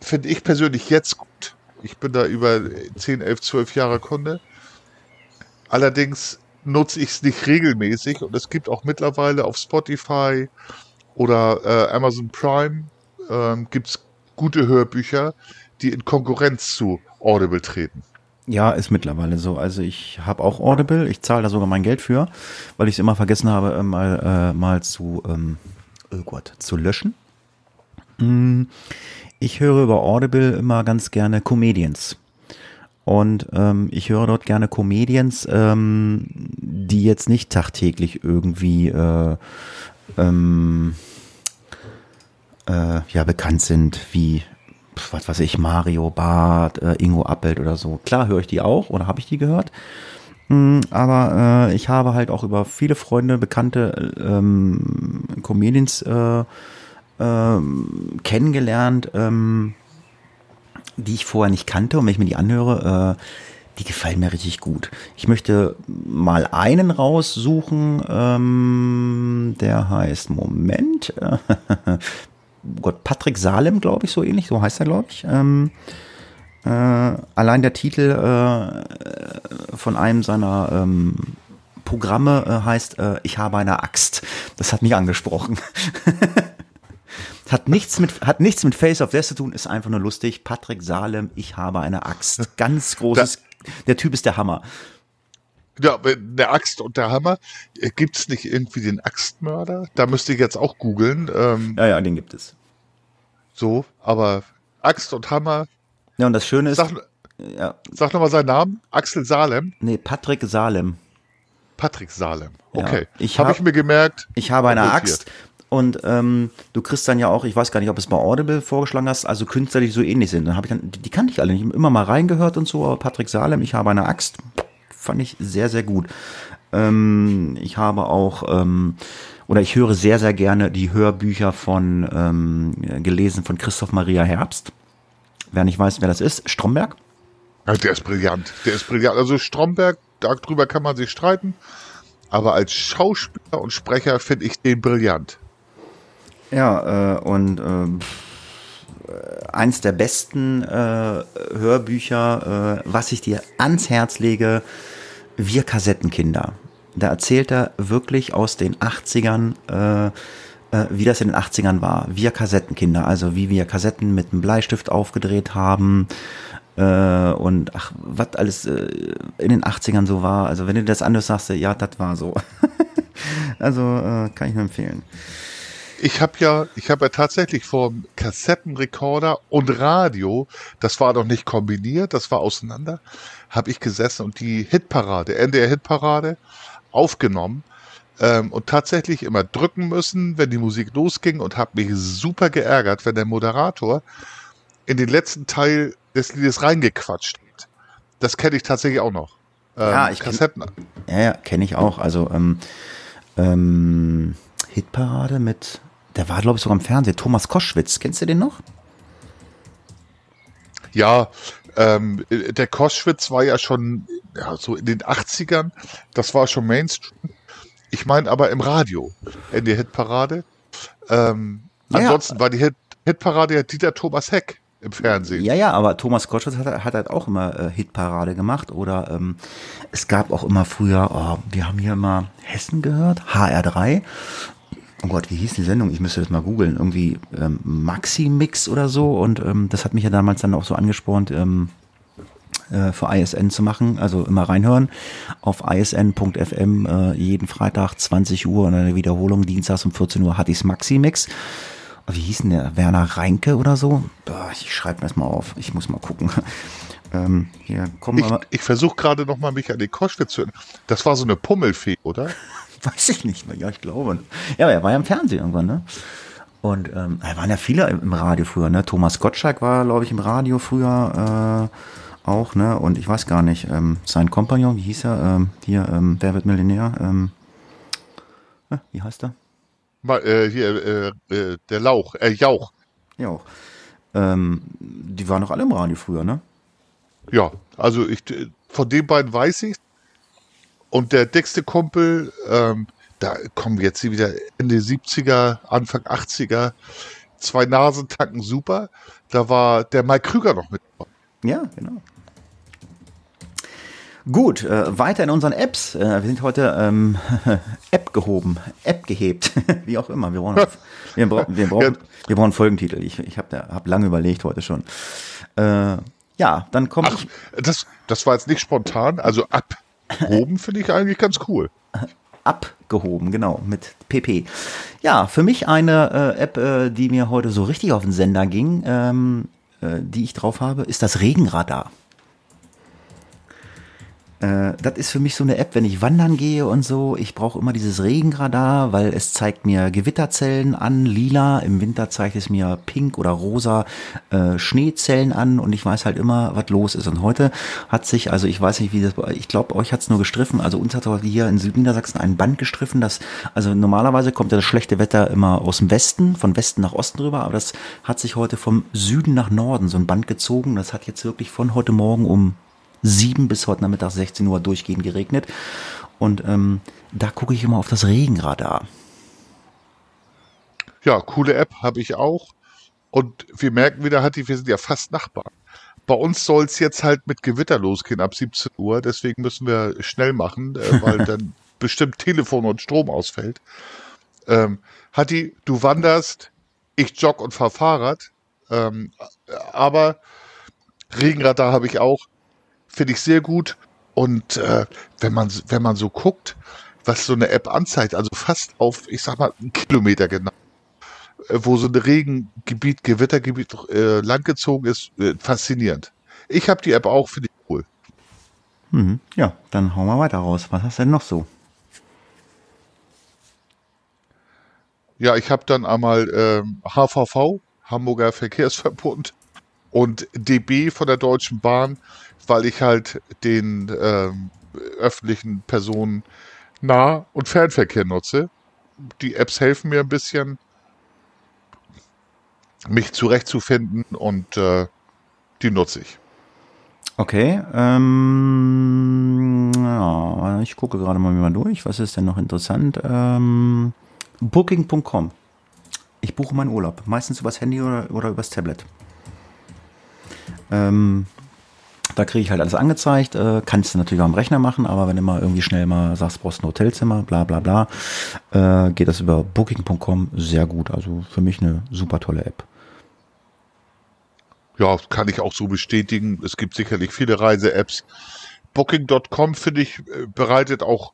finde ich persönlich jetzt gut, Ich bin da über 10, 11, 12 Jahre Kunde. Allerdings nutze ich es nicht regelmäßig und es gibt auch mittlerweile auf Spotify oder äh, Amazon Prime ähm, gibt es gute Hörbücher, die in Konkurrenz zu Audible treten. Ja, ist mittlerweile so. Also ich habe auch Audible, ich zahle da sogar mein Geld für, weil ich es immer vergessen habe, äh, mal, äh, mal zu, ähm, oh Gott, zu löschen. Mm, ich höre über Audible immer ganz gerne Comedians. Und ähm, ich höre dort gerne Comedians, ähm, die jetzt nicht tagtäglich irgendwie äh, ähm, äh, ja bekannt sind, wie was weiß ich, Mario Barth, äh, Ingo Appelt oder so. Klar höre ich die auch oder habe ich die gehört. Mm, aber äh, ich habe halt auch über viele Freunde, bekannte ähm, Comedians äh, ähm, kennengelernt, ähm, die ich vorher nicht kannte. Und wenn ich mir die anhöre, äh, die gefallen mir richtig gut. Ich möchte mal einen raussuchen, ähm, der heißt Moment. Gott, Patrick Salem, glaube ich, so ähnlich, so heißt er, glaube ich. Ähm, äh, allein der Titel äh, von einem seiner ähm, Programme äh, heißt äh, Ich habe eine Axt. Das hat mich angesprochen. hat nichts mit hat nichts mit Face of Death zu tun, ist einfach nur lustig. Patrick Salem, ich habe eine Axt. Ganz großes. der Typ ist der Hammer. Ja, der Axt und der Hammer. Äh, gibt es nicht irgendwie den Axtmörder? Da müsste ich jetzt auch googeln. Ähm, ja, ja, den gibt es. So, aber Axt und Hammer. Ja, und das Schöne ist. Sag, ja. sag nochmal seinen Namen. Axel Salem. Nee, Patrick Salem. Patrick Salem. Okay. Ja, ich habe hab ich mir gemerkt. Ich habe eine. Axt. Und ähm, du kriegst dann ja auch, ich weiß gar nicht, ob es bei Audible vorgeschlagen hast, also Künstler, die so ähnlich sind. Dann habe ich dann, die, die kannte ich alle nicht, immer mal reingehört und so, aber Patrick Salem, ich habe eine Axt, fand ich sehr, sehr gut. Ähm, ich habe auch, ähm, oder ich höre sehr, sehr gerne die Hörbücher von, ähm, gelesen von Christoph Maria Herbst. Wer nicht weiß, wer das ist, Stromberg. Ja, der ist brillant. Der ist brillant. Also Stromberg, darüber kann man sich streiten. Aber als Schauspieler und Sprecher finde ich den brillant. Ja, äh, und äh, eins der besten äh, Hörbücher, äh, was ich dir ans Herz lege, Wir Kassettenkinder. Da erzählt er wirklich aus den 80ern, äh, äh, wie das in den 80ern war. Wir Kassettenkinder, also wie wir Kassetten mit einem Bleistift aufgedreht haben äh, und ach, was alles äh, in den 80ern so war. Also wenn du das anders sagst, ja, das war so. also äh, kann ich nur empfehlen. Ich habe ja, ich habe ja tatsächlich vor Kassettenrekorder und Radio, das war doch nicht kombiniert, das war auseinander, habe ich gesessen und die Hitparade, NDR Hitparade, aufgenommen ähm, und tatsächlich immer drücken müssen, wenn die Musik losging und habe mich super geärgert, wenn der Moderator in den letzten Teil des Liedes reingequatscht hat. Das kenne ich tatsächlich auch noch. Ähm, ja, ich Kassetten. Kenn, ja, ja kenne ich auch. Also ähm, ähm, Hitparade mit, der war glaube ich sogar im Fernsehen, Thomas Koschwitz. Kennst du den noch? Ja, ähm, der Koschwitz war ja schon ja, so in den 80ern, das war schon Mainstream. Ich meine aber im Radio, in der Hitparade. Ähm, ja, ansonsten war die Hit Hitparade ja Dieter Thomas Heck im Fernsehen. Ja, ja, aber Thomas Koschwitz hat, hat halt auch immer äh, Hitparade gemacht. Oder ähm, es gab auch immer früher, oh, wir haben hier immer Hessen gehört, HR3. Oh Gott, wie hieß die Sendung? Ich müsste das mal googeln. Irgendwie ähm, Maxi-Mix oder so. Und ähm, das hat mich ja damals dann auch so angespornt, ähm, äh, für ISN zu machen. Also immer reinhören auf isn.fm äh, jeden Freitag 20 Uhr und eine Wiederholung dienstags um 14 Uhr hatte ich's Maxi-Mix. Wie hieß denn der? Werner Reinke oder so? Boah, ich schreibe mir das mal auf. Ich muss mal gucken. Ähm, hier, komm ich, ich versuche gerade noch mal mich an den Koschwitz zu erinnern. Das war so eine Pummelfee, oder? Weiß ich nicht mehr. Ja, ich glaube. Ja, aber er war ja im Fernsehen irgendwann, ne? Und ähm, da waren ja viele im Radio früher, ne? Thomas Gottschalk war, glaube ich, im Radio früher äh, auch, ne? Und ich weiß gar nicht, ähm, sein Kompagnon, wie hieß er? Ähm, hier, ähm, wer wird Millionär? Ähm, äh, wie heißt er? Mal, äh, hier, äh, äh, der Lauch, äh, Jauch. Jauch. Ähm, die waren doch alle im Radio früher, ne? Ja, also ich, von den beiden weiß ich, und der dickste Kumpel, ähm, da kommen wir jetzt wieder Ende 70er, Anfang 80er, zwei Nasentanken super. Da war der Mike Krüger noch mit. Ja, genau. Gut, äh, weiter in unseren Apps. Äh, wir sind heute ähm, App gehoben, App gehebt, wie auch immer. Wir brauchen, wir brauchen, wir brauchen, wir brauchen Folgentitel. Ich, ich habe hab lange überlegt heute schon. Äh, ja, dann kommt. Ach, das, das war jetzt nicht spontan. Also abgehoben finde ich eigentlich ganz cool. Abgehoben, genau, mit PP. Ja, für mich eine äh, App, äh, die mir heute so richtig auf den Sender ging, ähm, äh, die ich drauf habe, ist das Regenradar. Äh, das ist für mich so eine App, wenn ich wandern gehe und so. Ich brauche immer dieses Regenradar, weil es zeigt mir Gewitterzellen an, lila. Im Winter zeigt es mir pink oder rosa äh, Schneezellen an und ich weiß halt immer, was los ist. Und heute hat sich, also ich weiß nicht, wie das, ich glaube, euch hat es nur gestriffen. Also uns hat hier in Südniedersachsen ein Band gestriffen, das, also normalerweise kommt ja das schlechte Wetter immer aus dem Westen, von Westen nach Osten rüber, aber das hat sich heute vom Süden nach Norden so ein Band gezogen. Das hat jetzt wirklich von heute Morgen um 7 bis heute Nachmittag 16 Uhr durchgehend geregnet. Und ähm, da gucke ich immer auf das Regenradar. Ja, coole App habe ich auch. Und wir merken wieder, Hatti, wir sind ja fast Nachbarn. Bei uns soll es jetzt halt mit Gewitter losgehen ab 17 Uhr. Deswegen müssen wir schnell machen, äh, weil dann bestimmt Telefon und Strom ausfällt. Ähm, Hatti, du wanderst, ich jogge und fahre Fahrrad. Ähm, aber Regenradar habe ich auch finde ich sehr gut. Und äh, wenn man wenn man so guckt, was so eine App anzeigt, also fast auf, ich sag mal, einen Kilometer genau, äh, wo so ein Regengebiet, Gewittergebiet äh, langgezogen ist, äh, faszinierend. Ich habe die App auch, finde ich cool. Mhm. Ja, dann hauen wir weiter raus. Was hast du denn noch so? Ja, ich habe dann einmal ähm, HVV, Hamburger Verkehrsverbund, und DB von der Deutschen Bahn weil ich halt den ähm, öffentlichen Personen Nah- und Fernverkehr nutze. Die Apps helfen mir ein bisschen, mich zurechtzufinden und äh, die nutze ich. Okay, ähm, ja, ich gucke gerade mal mal durch. Was ist denn noch interessant? Ähm, Booking.com. Ich buche meinen Urlaub, meistens übers Handy oder, oder übers Tablet. Ähm, da kriege ich halt alles angezeigt. Äh, kannst du natürlich auch am Rechner machen, aber wenn du mal irgendwie schnell mal sagst, brauchst ein Hotelzimmer, bla bla bla, äh, geht das über Booking.com sehr gut. Also für mich eine super tolle App. Ja, kann ich auch so bestätigen. Es gibt sicherlich viele Reise-Apps. Booking.com, finde ich, äh, bereitet auch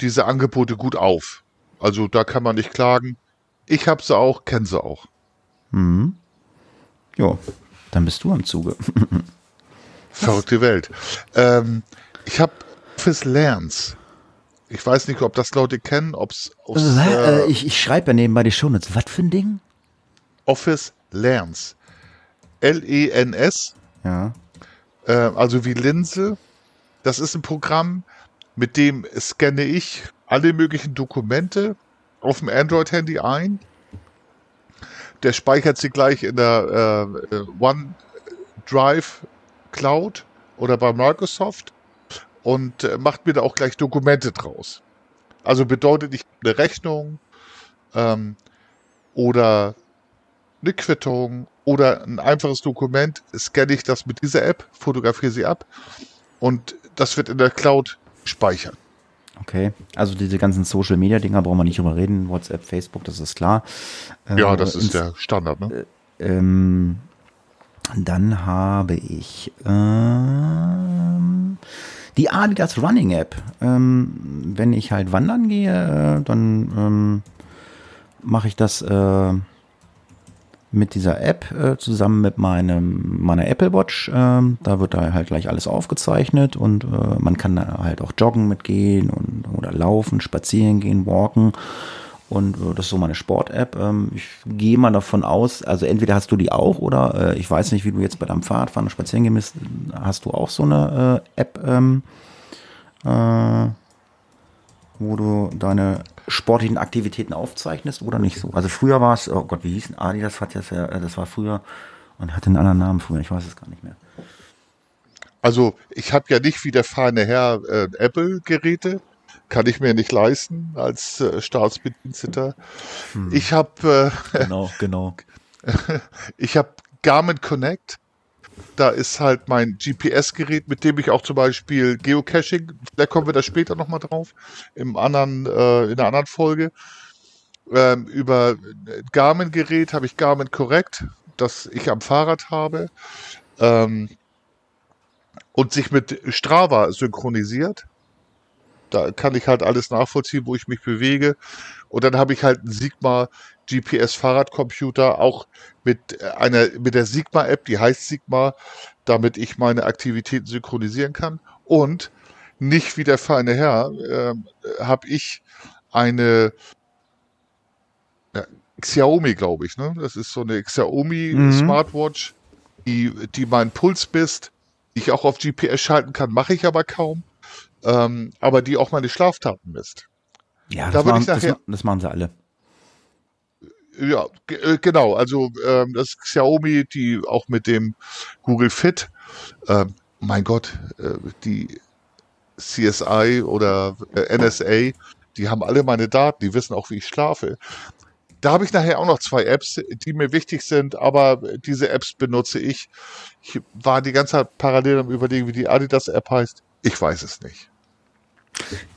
diese Angebote gut auf. Also da kann man nicht klagen. Ich habe sie auch, kenne sie auch. Mhm. Ja, dann bist du am Zuge. Verrückte Welt. Ähm, ich habe Office Lerns. Ich weiß nicht, ob das Leute kennen, ob es. Äh, ich, ich schreibe ja nebenbei die Shownotes. Was für ein Ding? Office Lerns. L-E-N-S. Ja. Äh, also wie Linse. Das ist ein Programm, mit dem scanne ich alle möglichen Dokumente auf dem Android-Handy ein. Der speichert sie gleich in der äh, äh OneDrive Cloud oder bei Microsoft und äh, macht mir da auch gleich Dokumente draus. Also bedeutet, ich eine Rechnung ähm, oder eine Quittung oder ein einfaches Dokument, scanne ich das mit dieser App, fotografiere sie ab und das wird in der Cloud speichern. Okay, also diese ganzen Social Media Dinger brauchen wir nicht drüber reden, WhatsApp, Facebook, das ist klar. Ja, äh, das ist der Standard, ne? Äh, ähm, dann habe ich ähm, die Adidas Running App. Ähm, wenn ich halt wandern gehe, äh, dann ähm, mache ich das äh, mit dieser App äh, zusammen mit meinem meiner Apple Watch. Ähm, da wird da halt gleich alles aufgezeichnet und äh, man kann da halt auch joggen mitgehen und oder laufen, spazieren gehen, walken. Und äh, das ist so meine Sport-App. Ähm, ich gehe mal davon aus, also entweder hast du die auch oder äh, ich weiß nicht, wie du jetzt bei deinem Fahrradfahren spazieren gehen bist, hast du auch so eine äh, App, ähm, äh, wo du deine sportlichen Aktivitäten aufzeichnest oder nicht so? Also früher war es, oh Gott, wie hieß denn Adi, das hat ja, äh, das war früher und hatte einen anderen Namen früher, ich weiß es gar nicht mehr. Also ich habe ja nicht wie der feine Herr äh, Apple-Geräte, kann ich mir nicht leisten als äh, Staatsbediensteter. Hm. Ich habe äh, genau, genau. ich habe Garmin Connect. Da ist halt mein GPS-Gerät, mit dem ich auch zum Beispiel Geocaching, da kommen wir da später nochmal drauf, im anderen, äh, in einer anderen Folge. Ähm, über Garmin-Gerät habe ich Garmin Correct, das ich am Fahrrad habe. Ähm, und sich mit Strava synchronisiert. Da kann ich halt alles nachvollziehen, wo ich mich bewege. Und dann habe ich halt einen Sigma GPS Fahrradcomputer, auch mit einer, mit der Sigma App, die heißt Sigma, damit ich meine Aktivitäten synchronisieren kann. Und nicht wie der feine Herr, äh, habe ich eine ja, Xiaomi, glaube ich, ne? Das ist so eine Xiaomi mhm. Smartwatch, die, die meinen Puls misst, die ich auch auf GPS schalten kann, mache ich aber kaum. Ähm, aber die auch meine Schlaftaten misst. Ja, das, da machen, nachher, das, das machen sie alle. Ja, äh, genau. Also ähm, das Xiaomi, die auch mit dem Google Fit, ähm, mein Gott, äh, die CSI oder äh, NSA, die haben alle meine Daten, die wissen auch, wie ich schlafe. Da habe ich nachher auch noch zwei Apps, die mir wichtig sind, aber diese Apps benutze ich. Ich war die ganze Zeit parallel am überlegen, wie die Adidas-App heißt. Ich weiß es nicht.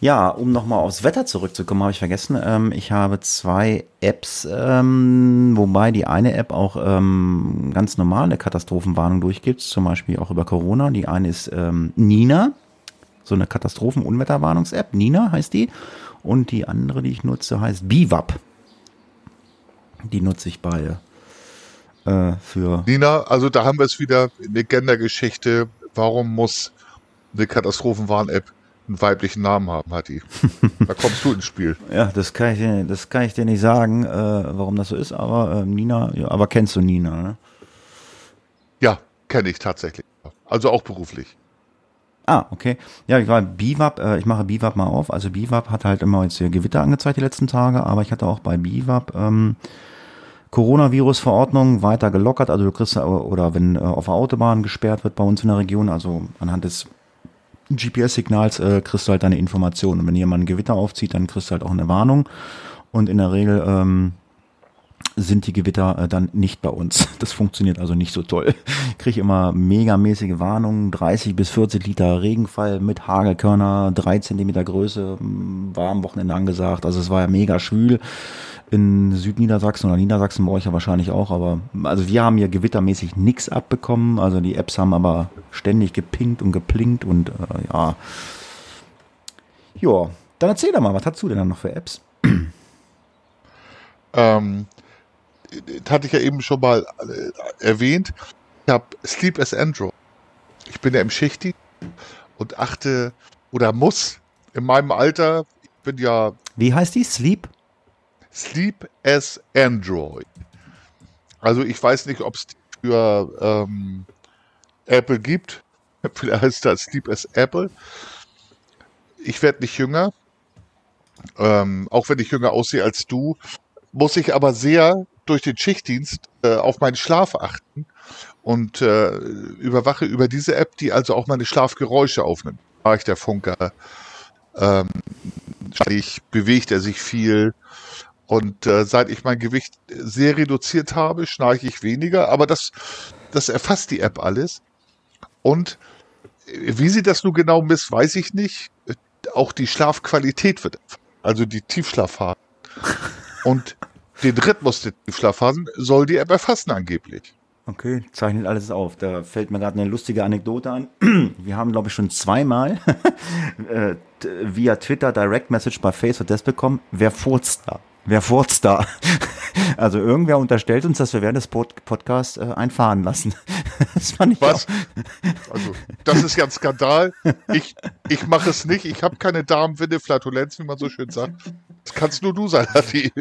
Ja, um nochmal aufs Wetter zurückzukommen, habe ich vergessen. Ähm, ich habe zwei Apps, ähm, wobei die eine App auch ähm, ganz normale Katastrophenwarnung durchgibt, zum Beispiel auch über Corona. Die eine ist ähm, Nina, so eine Katastrophen-Unwetterwarnungs-App. Nina heißt die. Und die andere, die ich nutze, heißt Bivap. Die nutze ich beide. Äh, für Nina, also da haben wir es wieder eine Gendergeschichte. Warum muss eine Katastrophenwarn-App einen weiblichen Namen haben, hat die. Da kommst du ins Spiel. Ja, das kann ich dir, das kann ich dir nicht sagen, äh, warum das so ist, aber äh, Nina, ja, aber kennst du Nina, ne? Ja, kenne ich tatsächlich. Also auch beruflich. Ah, okay. Ja, ich war Biwab, äh, ich mache Biwab mal auf. Also Biwab hat halt immer jetzt hier Gewitter angezeigt die letzten Tage, aber ich hatte auch bei Biwab ähm, Coronavirus-Verordnung weiter gelockert. Also du kriegst, oder wenn äh, auf der Autobahn gesperrt wird bei uns in der Region, also anhand des GPS-Signals äh, kriegst du halt deine Informationen. Und wenn jemand ein Gewitter aufzieht, dann kriegst du halt auch eine Warnung. Und in der Regel ähm, sind die Gewitter äh, dann nicht bei uns. Das funktioniert also nicht so toll. Ich kriege immer megamäßige Warnungen, 30 bis 40 Liter Regenfall mit Hagelkörner, drei Zentimeter Größe, war am Wochenende angesagt. Also es war ja mega schwül. In Südniedersachsen oder Niedersachsen brauche ich ja wahrscheinlich auch, aber also wir haben hier gewittermäßig nichts abbekommen. Also die Apps haben aber ständig gepinkt und geplinkt und äh, ja. Ja, dann erzähl doch mal, was hast du denn dann noch für Apps? Ähm, das hatte ich ja eben schon mal äh, erwähnt. Ich habe Sleep as Android. Ich bin ja im Schichti und achte oder muss in meinem Alter, ich bin ja. Wie heißt die? Sleep? Sleep as Android. Also ich weiß nicht, ob es für ähm, Apple gibt. Vielleicht heißt das Sleep as Apple. Ich werde nicht jünger. Ähm, auch wenn ich jünger aussehe als du, muss ich aber sehr durch den Schichtdienst äh, auf meinen Schlaf achten und äh, überwache über diese App, die also auch meine Schlafgeräusche aufnimmt. War ich der Funker? Ähm, bewegt er sich viel? Und äh, seit ich mein Gewicht sehr reduziert habe, schnarche ich weniger. Aber das, das erfasst die App alles. Und äh, wie sie das nun genau misst, weiß ich nicht. Auch die Schlafqualität wird, also die Tiefschlafphase. Und den Rhythmus der Tiefschlafphasen soll die App erfassen angeblich. Okay, zeichnet alles auf. Da fällt mir gerade eine lustige Anekdote an. Wir haben, glaube ich, schon zweimal äh, via Twitter Direct Message bei Facebook das bekommen. Wer furzt da? Wer furzt da? Also irgendwer unterstellt uns, dass wir während des Pod Podcasts äh, einfahren lassen. Das fand ich Was? Auch. Also, das ist ja ein Skandal. Ich, ich mache es nicht. Ich habe keine Darmwinde-Flatulenz, wie man so schön sagt. Das kannst nur du sein, Ich,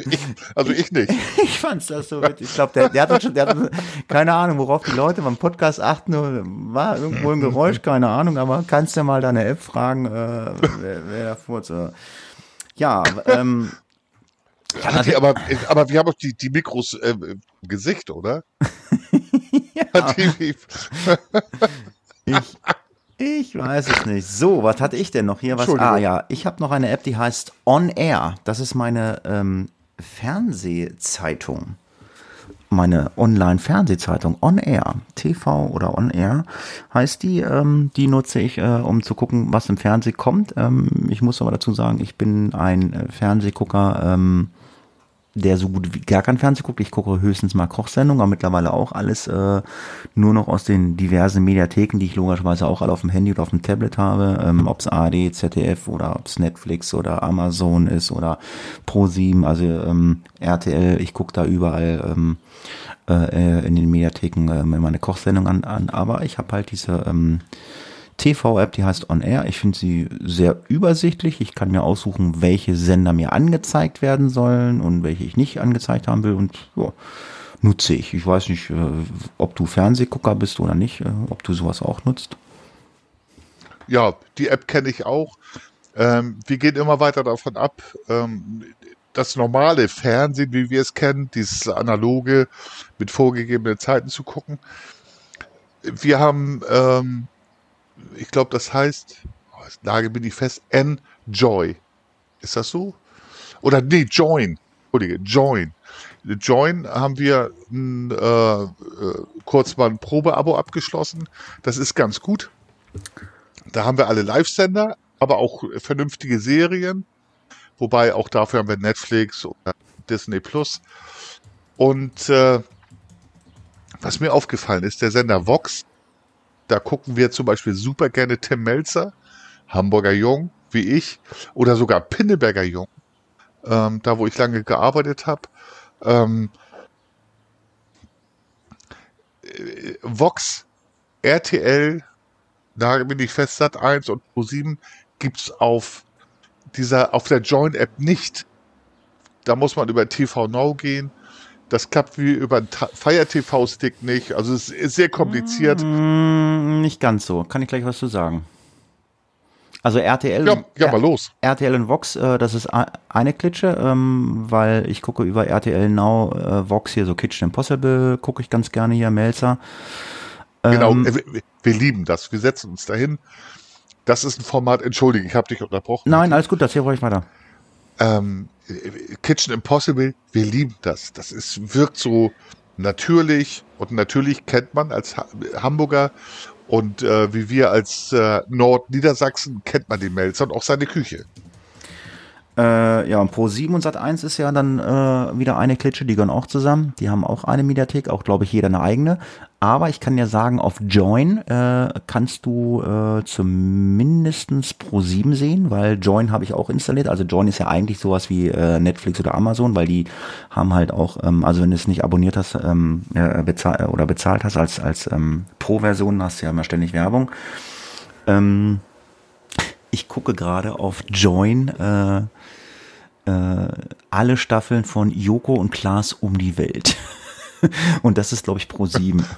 also ich nicht. Ich fand's das so witzig. Ich glaube, der, der hat schon, der hat keine Ahnung, worauf die Leute beim Podcast achten. War irgendwo ein Geräusch, keine Ahnung, aber kannst du mal deine App fragen, äh, wer, wer da furzt. Ja, ähm, ja, die, aber, aber wir haben auch die, die Mikros äh, im Gesicht, oder? ja. ich, ich weiß es nicht. So, was hatte ich denn noch hier? Was? Ah ja, ich habe noch eine App, die heißt On Air. Das ist meine ähm, Fernsehzeitung. meine Online-Fernsehzeitung On Air, TV oder On Air heißt die. Ähm, die nutze ich, äh, um zu gucken, was im Fernsehen kommt. Ähm, ich muss aber dazu sagen, ich bin ein äh, Fernsehgucker. Ähm, der so gut wie gar kein Fernsehen guckt. Ich gucke höchstens mal Kochsendungen, aber mittlerweile auch alles äh, nur noch aus den diversen Mediatheken, die ich logischerweise auch alle auf dem Handy oder auf dem Tablet habe. Ähm, ob es ARD, ZDF oder ob es Netflix oder Amazon ist oder Pro7, also ähm, RTL. Ich gucke da überall ähm, äh, in den Mediatheken äh, meine Kochsendung an, an. Aber ich habe halt diese ähm, TV-App, die heißt On Air. Ich finde sie sehr übersichtlich. Ich kann mir aussuchen, welche Sender mir angezeigt werden sollen und welche ich nicht angezeigt haben will. Und ja, nutze ich. Ich weiß nicht, äh, ob du Fernsehgucker bist oder nicht, äh, ob du sowas auch nutzt. Ja, die App kenne ich auch. Ähm, wir gehen immer weiter davon ab, ähm, das normale Fernsehen, wie wir es kennen, dieses analoge mit vorgegebenen Zeiten zu gucken. Wir haben ähm, ich glaube, das heißt, oh, Lage bin ich fest, Enjoy. Ist das so? Oder nee, Join. Entschuldige, Join. Join haben wir äh, äh, kurz mal ein Probeabo abgeschlossen. Das ist ganz gut. Da haben wir alle Live-Sender, aber auch vernünftige Serien. Wobei auch dafür haben wir Netflix oder Disney Plus. Und äh, was mir aufgefallen ist, der Sender Vox da gucken wir zum Beispiel super gerne Tim Melzer, Hamburger Jung, wie ich, oder sogar Pinneberger Jung, ähm, da wo ich lange gearbeitet habe. Ähm, äh, Vox, RTL, da bin ich fest, Sat 1 und Pro7 gibt's auf dieser, auf der Join-App nicht. Da muss man über TV Now gehen das klappt wie über einen Fire TV Stick nicht. Also es ist sehr kompliziert. Mm, nicht ganz so. Kann ich gleich was zu sagen. Also RTL. Ja, ja mal los. RTL und Vox, äh, das ist eine Klitsche, ähm, weil ich gucke über RTL Now, äh, Vox hier so Kitchen Impossible, gucke ich ganz gerne hier, Melzer. Genau, ähm, genau, wir, wir, lieben das. Wir setzen uns dahin. Das ist ein Format, entschuldige, ich habe dich unterbrochen. Nein, alles gut, das hier ruhig weiter. Ähm, Kitchen Impossible, wir lieben das. Das ist, wirkt so natürlich und natürlich kennt man als Hamburger und äh, wie wir als äh, Nordniedersachsen kennt man den Melzer und auch seine Küche. Äh, ja, und Pro 7 und Sat 1 ist ja dann äh, wieder eine Klitsche, die gehören auch zusammen. Die haben auch eine Mediathek, auch glaube ich jeder eine eigene. Aber ich kann ja sagen, auf Join äh, kannst du äh, zumindestens Pro 7 sehen, weil Join habe ich auch installiert. Also Join ist ja eigentlich sowas wie äh, Netflix oder Amazon, weil die haben halt auch, ähm, also wenn du es nicht abonniert hast ähm, äh, bezahl oder bezahlt hast als, als ähm, Pro-Version, hast du ja immer ständig Werbung. Ähm, ich gucke gerade auf Join äh, äh, alle Staffeln von Joko und Klaas um die Welt. und das ist, glaube ich, Pro 7.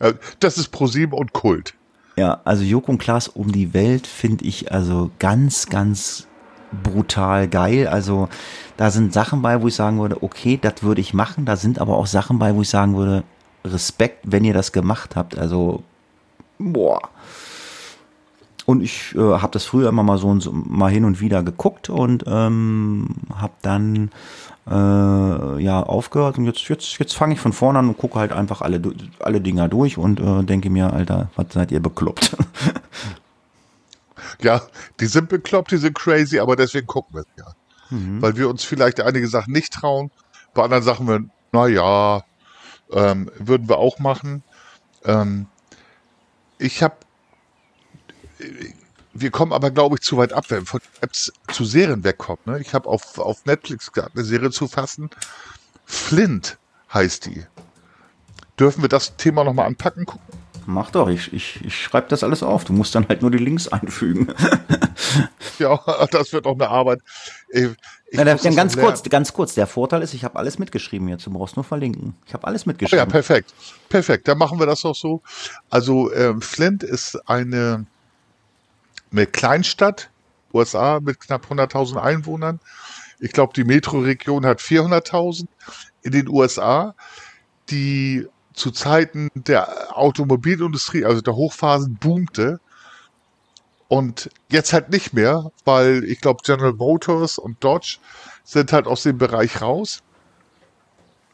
Äh, das ist Pro 7 und Kult. Ja, also Joko und Klaas um die Welt finde ich also ganz, ganz brutal geil. Also da sind Sachen bei, wo ich sagen würde, okay, das würde ich machen. Da sind aber auch Sachen bei, wo ich sagen würde, Respekt, wenn ihr das gemacht habt. Also, boah. Und ich äh, habe das früher immer mal so, so mal hin und wieder geguckt und ähm, habe dann äh, ja aufgehört und jetzt jetzt jetzt fange ich von vorne an und gucke halt einfach alle alle Dinger durch und äh, denke mir, Alter, was seid ihr bekloppt? ja, die sind bekloppt, die sind crazy, aber deswegen gucken wir es ja, mhm. weil wir uns vielleicht einige Sachen nicht trauen, bei anderen Sachen wir, na ja, ähm, würden wir auch machen. Ähm, ich habe wir kommen aber, glaube ich, zu weit ab, wenn wir von Apps zu Serien wegkommen. Ne? Ich habe auf, auf Netflix gerade eine Serie zu fassen. Flint heißt die. Dürfen wir das Thema nochmal anpacken? Gucken? Mach doch, ich, ich, ich schreibe das alles auf. Du musst dann halt nur die Links einfügen. ja, das wird auch eine Arbeit. Ich, ich Na, ganz kurz, ganz kurz. Der Vorteil ist, ich habe alles mitgeschrieben jetzt. Du brauchst nur verlinken. Ich habe alles mitgeschrieben. Oh ja, perfekt. Perfekt. Dann machen wir das auch so. Also ähm, Flint ist eine eine Kleinstadt, USA, mit knapp 100.000 Einwohnern. Ich glaube, die Metroregion hat 400.000 in den USA, die zu Zeiten der Automobilindustrie, also der Hochphasen, boomte. Und jetzt halt nicht mehr, weil ich glaube, General Motors und Dodge sind halt aus dem Bereich raus.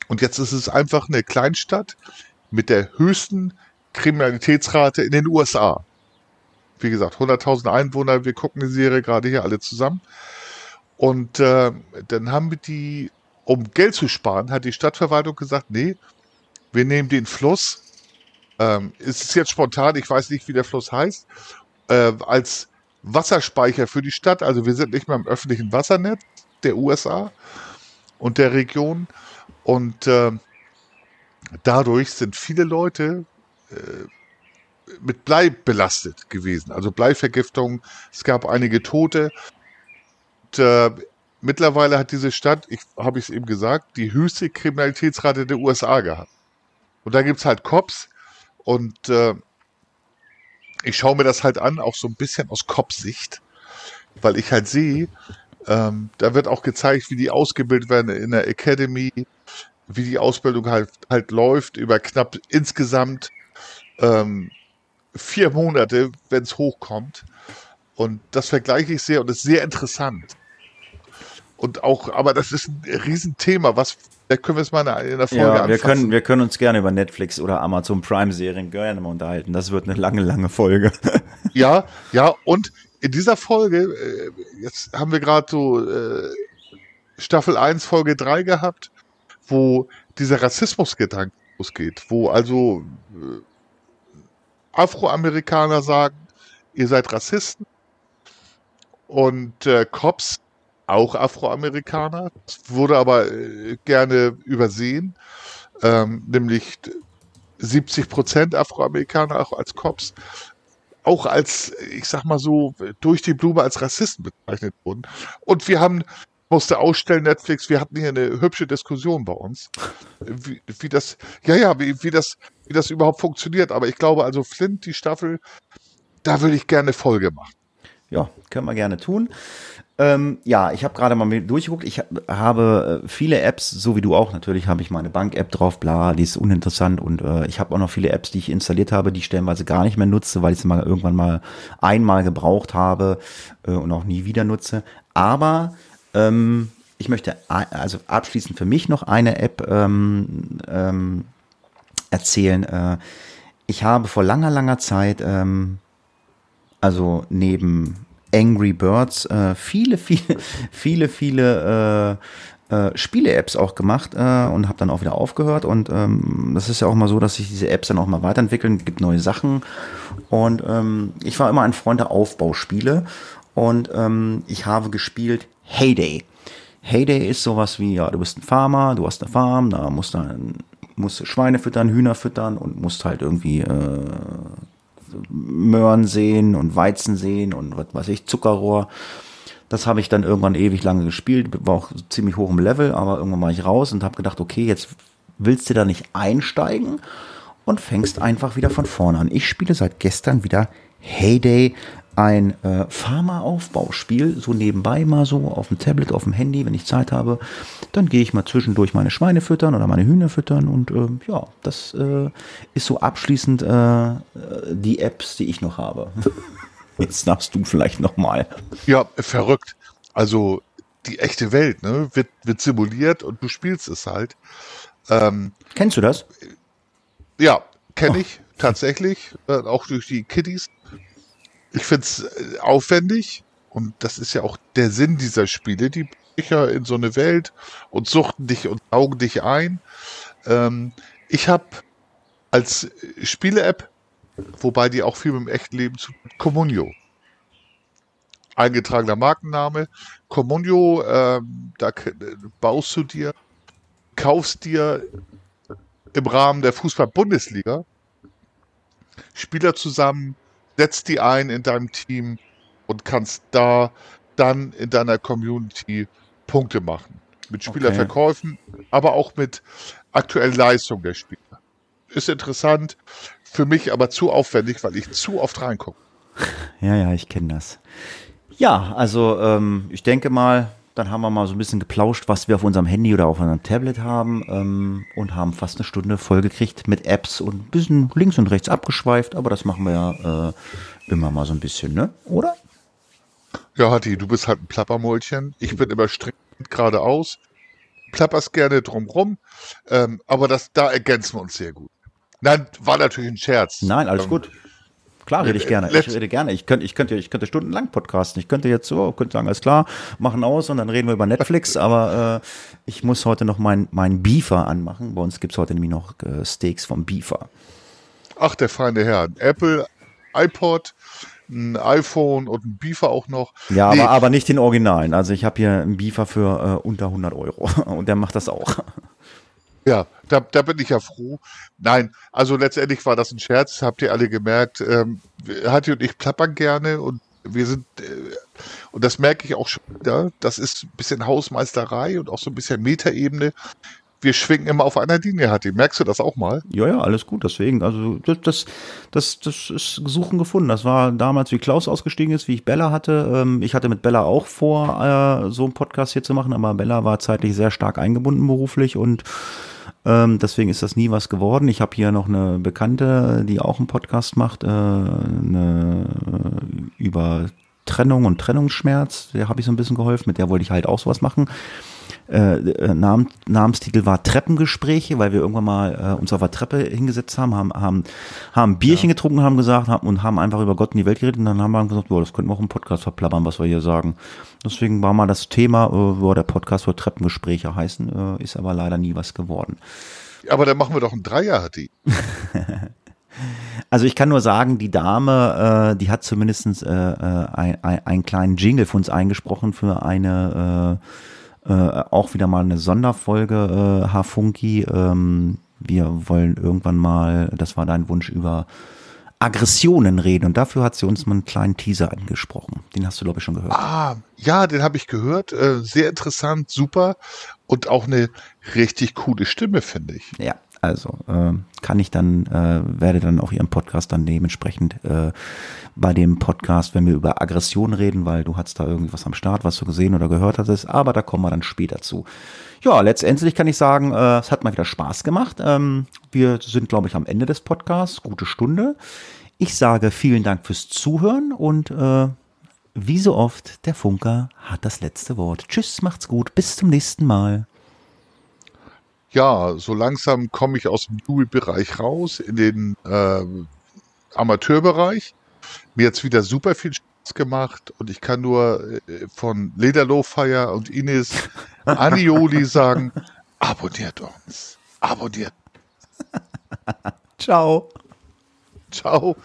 Und jetzt ist es einfach eine Kleinstadt mit der höchsten Kriminalitätsrate in den USA. Wie gesagt, 100.000 Einwohner, wir gucken die Serie gerade hier alle zusammen. Und äh, dann haben wir die, um Geld zu sparen, hat die Stadtverwaltung gesagt, nee, wir nehmen den Fluss, ähm, es ist jetzt spontan, ich weiß nicht, wie der Fluss heißt, äh, als Wasserspeicher für die Stadt. Also wir sind nicht mehr im öffentlichen Wassernetz der USA und der Region. Und äh, dadurch sind viele Leute äh, mit Blei belastet gewesen. Also Bleivergiftung. Es gab einige Tote. Und, äh, mittlerweile hat diese Stadt, ich habe es eben gesagt, die höchste Kriminalitätsrate der USA gehabt. Und da gibt es halt Cops und äh, ich schaue mir das halt an, auch so ein bisschen aus Cop-Sicht, weil ich halt sehe, ähm, da wird auch gezeigt, wie die ausgebildet werden in der Academy, wie die Ausbildung halt, halt läuft, über knapp insgesamt ähm, vier Monate, wenn es hochkommt. Und das vergleiche ich sehr und ist sehr interessant. Und auch, aber das ist ein Riesenthema, was da können wir es mal in der Folge ja, wir anfassen. können, wir können uns gerne über Netflix oder Amazon Prime Serien gerne mal unterhalten. Das wird eine lange, lange Folge. ja, ja, und in dieser Folge, äh, jetzt haben wir gerade so äh, Staffel 1, Folge 3 gehabt, wo dieser Rassismusgedanke losgeht, wo also äh, Afroamerikaner sagen, ihr seid Rassisten. Und äh, Cops auch Afroamerikaner, wurde aber äh, gerne übersehen, ähm, nämlich 70 Prozent Afroamerikaner auch als Cops, auch als, ich sag mal so, durch die Blume als Rassisten bezeichnet wurden. Und wir haben, musste ausstellen, Netflix, wir hatten hier eine hübsche Diskussion bei uns, wie, wie das, ja, ja, wie, wie das, wie das überhaupt funktioniert. Aber ich glaube, also Flint, die Staffel, da würde ich gerne Folge machen. Ja, können wir gerne tun. Ähm, ja, ich habe gerade mal durchgeguckt. Ich habe äh, viele Apps, so wie du auch natürlich, habe ich meine Bank-App drauf, bla, die ist uninteressant und äh, ich habe auch noch viele Apps, die ich installiert habe, die ich stellenweise gar nicht mehr nutze, weil ich sie mal irgendwann mal einmal gebraucht habe äh, und auch nie wieder nutze. Aber ähm, ich möchte also abschließend für mich noch eine App ähm, ähm, erzählen. Äh, ich habe vor langer, langer Zeit, ähm, also neben Angry Birds äh, viele, viele, viele, viele äh, äh, Spiele-Apps auch gemacht äh, und habe dann auch wieder aufgehört. Und ähm, das ist ja auch mal so, dass sich diese Apps dann auch mal weiterentwickeln, gibt neue Sachen. Und ähm, ich war immer ein Freund der Aufbauspiele und ähm, ich habe gespielt Heyday. Heyday ist sowas wie, ja, du bist ein Farmer, du hast eine Farm, da musst du, musst Schweine füttern, Hühner füttern und musst halt irgendwie äh, Möhren sehen und Weizen sehen und was weiß ich, Zuckerrohr. Das habe ich dann irgendwann ewig lange gespielt, war auch ziemlich hoch im Level, aber irgendwann war ich raus und habe gedacht, okay, jetzt willst du da nicht einsteigen und fängst einfach wieder von vorne an. Ich spiele seit gestern wieder Heyday ein äh, Pharma-Aufbauspiel, so nebenbei mal so auf dem Tablet, auf dem Handy, wenn ich Zeit habe. Dann gehe ich mal zwischendurch meine Schweine füttern oder meine Hühner füttern und äh, ja, das äh, ist so abschließend äh, die Apps, die ich noch habe. Jetzt darfst du vielleicht noch mal. Ja, verrückt. Also die echte Welt ne, wird, wird simuliert und du spielst es halt. Ähm, Kennst du das? Ja, kenne oh. ich tatsächlich, äh, auch durch die Kiddies. Ich finde es äh, aufwendig und das ist ja auch der Sinn dieser Spiele. Die sicher in so eine Welt und suchten dich und saugen dich ein. Ähm, ich habe als Spiele-App, wobei die auch viel mit dem echten Leben zu Communio. Eingetragener Markenname. Communio, ähm, da baust du dir, kaufst dir im Rahmen der Fußball-Bundesliga Spieler zusammen, setzt die ein in deinem Team und kannst da dann in deiner Community Punkte machen. Mit Spielerverkäufen, okay. aber auch mit aktuellen Leistungen der Spieler. Ist interessant, für mich aber zu aufwendig, weil ich zu oft reingucke. Ja, ja, ich kenne das. Ja, also ähm, ich denke mal, dann haben wir mal so ein bisschen geplauscht, was wir auf unserem Handy oder auf unserem Tablet haben ähm, und haben fast eine Stunde vollgekriegt mit Apps und ein bisschen links und rechts abgeschweift, aber das machen wir ja äh, immer mal so ein bisschen, ne? Oder? Ja, Hatti, du bist halt ein Plappermäulchen. Ich bin immer strikt geradeaus. plapperst gerne drumrum, ähm, aber das, da ergänzen wir uns sehr gut. Nein, war natürlich ein Scherz. Nein, alles ähm, gut. Klar rede ich gerne. Ich rede gerne. Ich könnte, ich könnte, ich könnte stundenlang podcasten. Ich könnte jetzt so, könnte sagen, alles klar, machen aus und dann reden wir über Netflix. aber äh, ich muss heute noch meinen mein Beefer anmachen. Bei uns gibt es heute nämlich noch äh, Steaks vom Beefer. Ach, der feine Herr. Apple, iPod, ein iPhone und ein Beefer auch noch. Ja, nee. aber, aber nicht den Originalen. Also ich habe hier einen Beefer für äh, unter 100 Euro und der macht das auch. Ja, da, da bin ich ja froh. Nein, also letztendlich war das ein Scherz, habt ihr alle gemerkt. Ähm, Hatti und ich plappern gerne und wir sind, äh, und das merke ich auch schon wieder, das ist ein bisschen Hausmeisterei und auch so ein bisschen Metaebene. Wir schwingen immer auf einer Linie, Hatti. Merkst du das auch mal? Ja, ja, alles gut. Deswegen, also das, das, das, das ist Suchen gefunden. Das war damals, wie Klaus ausgestiegen ist, wie ich Bella hatte. Ähm, ich hatte mit Bella auch vor, äh, so einen Podcast hier zu machen, aber Bella war zeitlich sehr stark eingebunden beruflich und ähm, deswegen ist das nie was geworden. Ich habe hier noch eine Bekannte, die auch einen Podcast macht, äh, eine, äh, über Trennung und Trennungsschmerz. Der habe ich so ein bisschen geholfen. Mit der wollte ich halt auch sowas machen. Äh, äh Nam Namenstitel war Treppengespräche, weil wir irgendwann mal äh, uns auf der Treppe hingesetzt haben, haben, haben, haben Bierchen ja. getrunken, haben gesagt haben, und haben einfach über Gott und die Welt geredet und dann haben wir gesagt, boah, das könnten wir auch im Podcast verplappern, was wir hier sagen. Deswegen war mal das Thema, äh, wo der Podcast für Treppengespräche heißen, äh, ist aber leider nie was geworden. Aber dann machen wir doch ein Dreier, hat die. Also ich kann nur sagen, die Dame, äh, die hat zumindest äh, äh, ein, ein, einen kleinen Jingle für uns eingesprochen für eine äh, äh, auch wieder mal eine Sonderfolge, äh, Hafunki. Ähm, wir wollen irgendwann mal, das war dein Wunsch, über Aggressionen reden. Und dafür hat sie uns mal einen kleinen Teaser angesprochen. Den hast du, glaube ich, schon gehört. Ah, ja, den habe ich gehört. Äh, sehr interessant, super. Und auch eine richtig coole Stimme, finde ich. Ja, also äh, kann ich dann, äh, werde dann auch ihren Podcast dann dementsprechend äh, bei dem Podcast, wenn wir über Aggression reden, weil du hast da irgendwas am Start, was du gesehen oder gehört hattest, aber da kommen wir dann später zu. Ja, letztendlich kann ich sagen, äh, es hat mal wieder Spaß gemacht. Ähm, wir sind, glaube ich, am Ende des Podcasts, gute Stunde. Ich sage vielen Dank fürs Zuhören und äh, wie so oft, der Funker hat das letzte Wort. Tschüss, macht's gut, bis zum nächsten Mal ja, so langsam komme ich aus dem Jubelbereich raus in den äh, Amateurbereich. Mir jetzt wieder super viel Spaß gemacht und ich kann nur äh, von Lederlow Fire und Ines Anioli sagen, abonniert uns. Abonniert. Ciao. Ciao.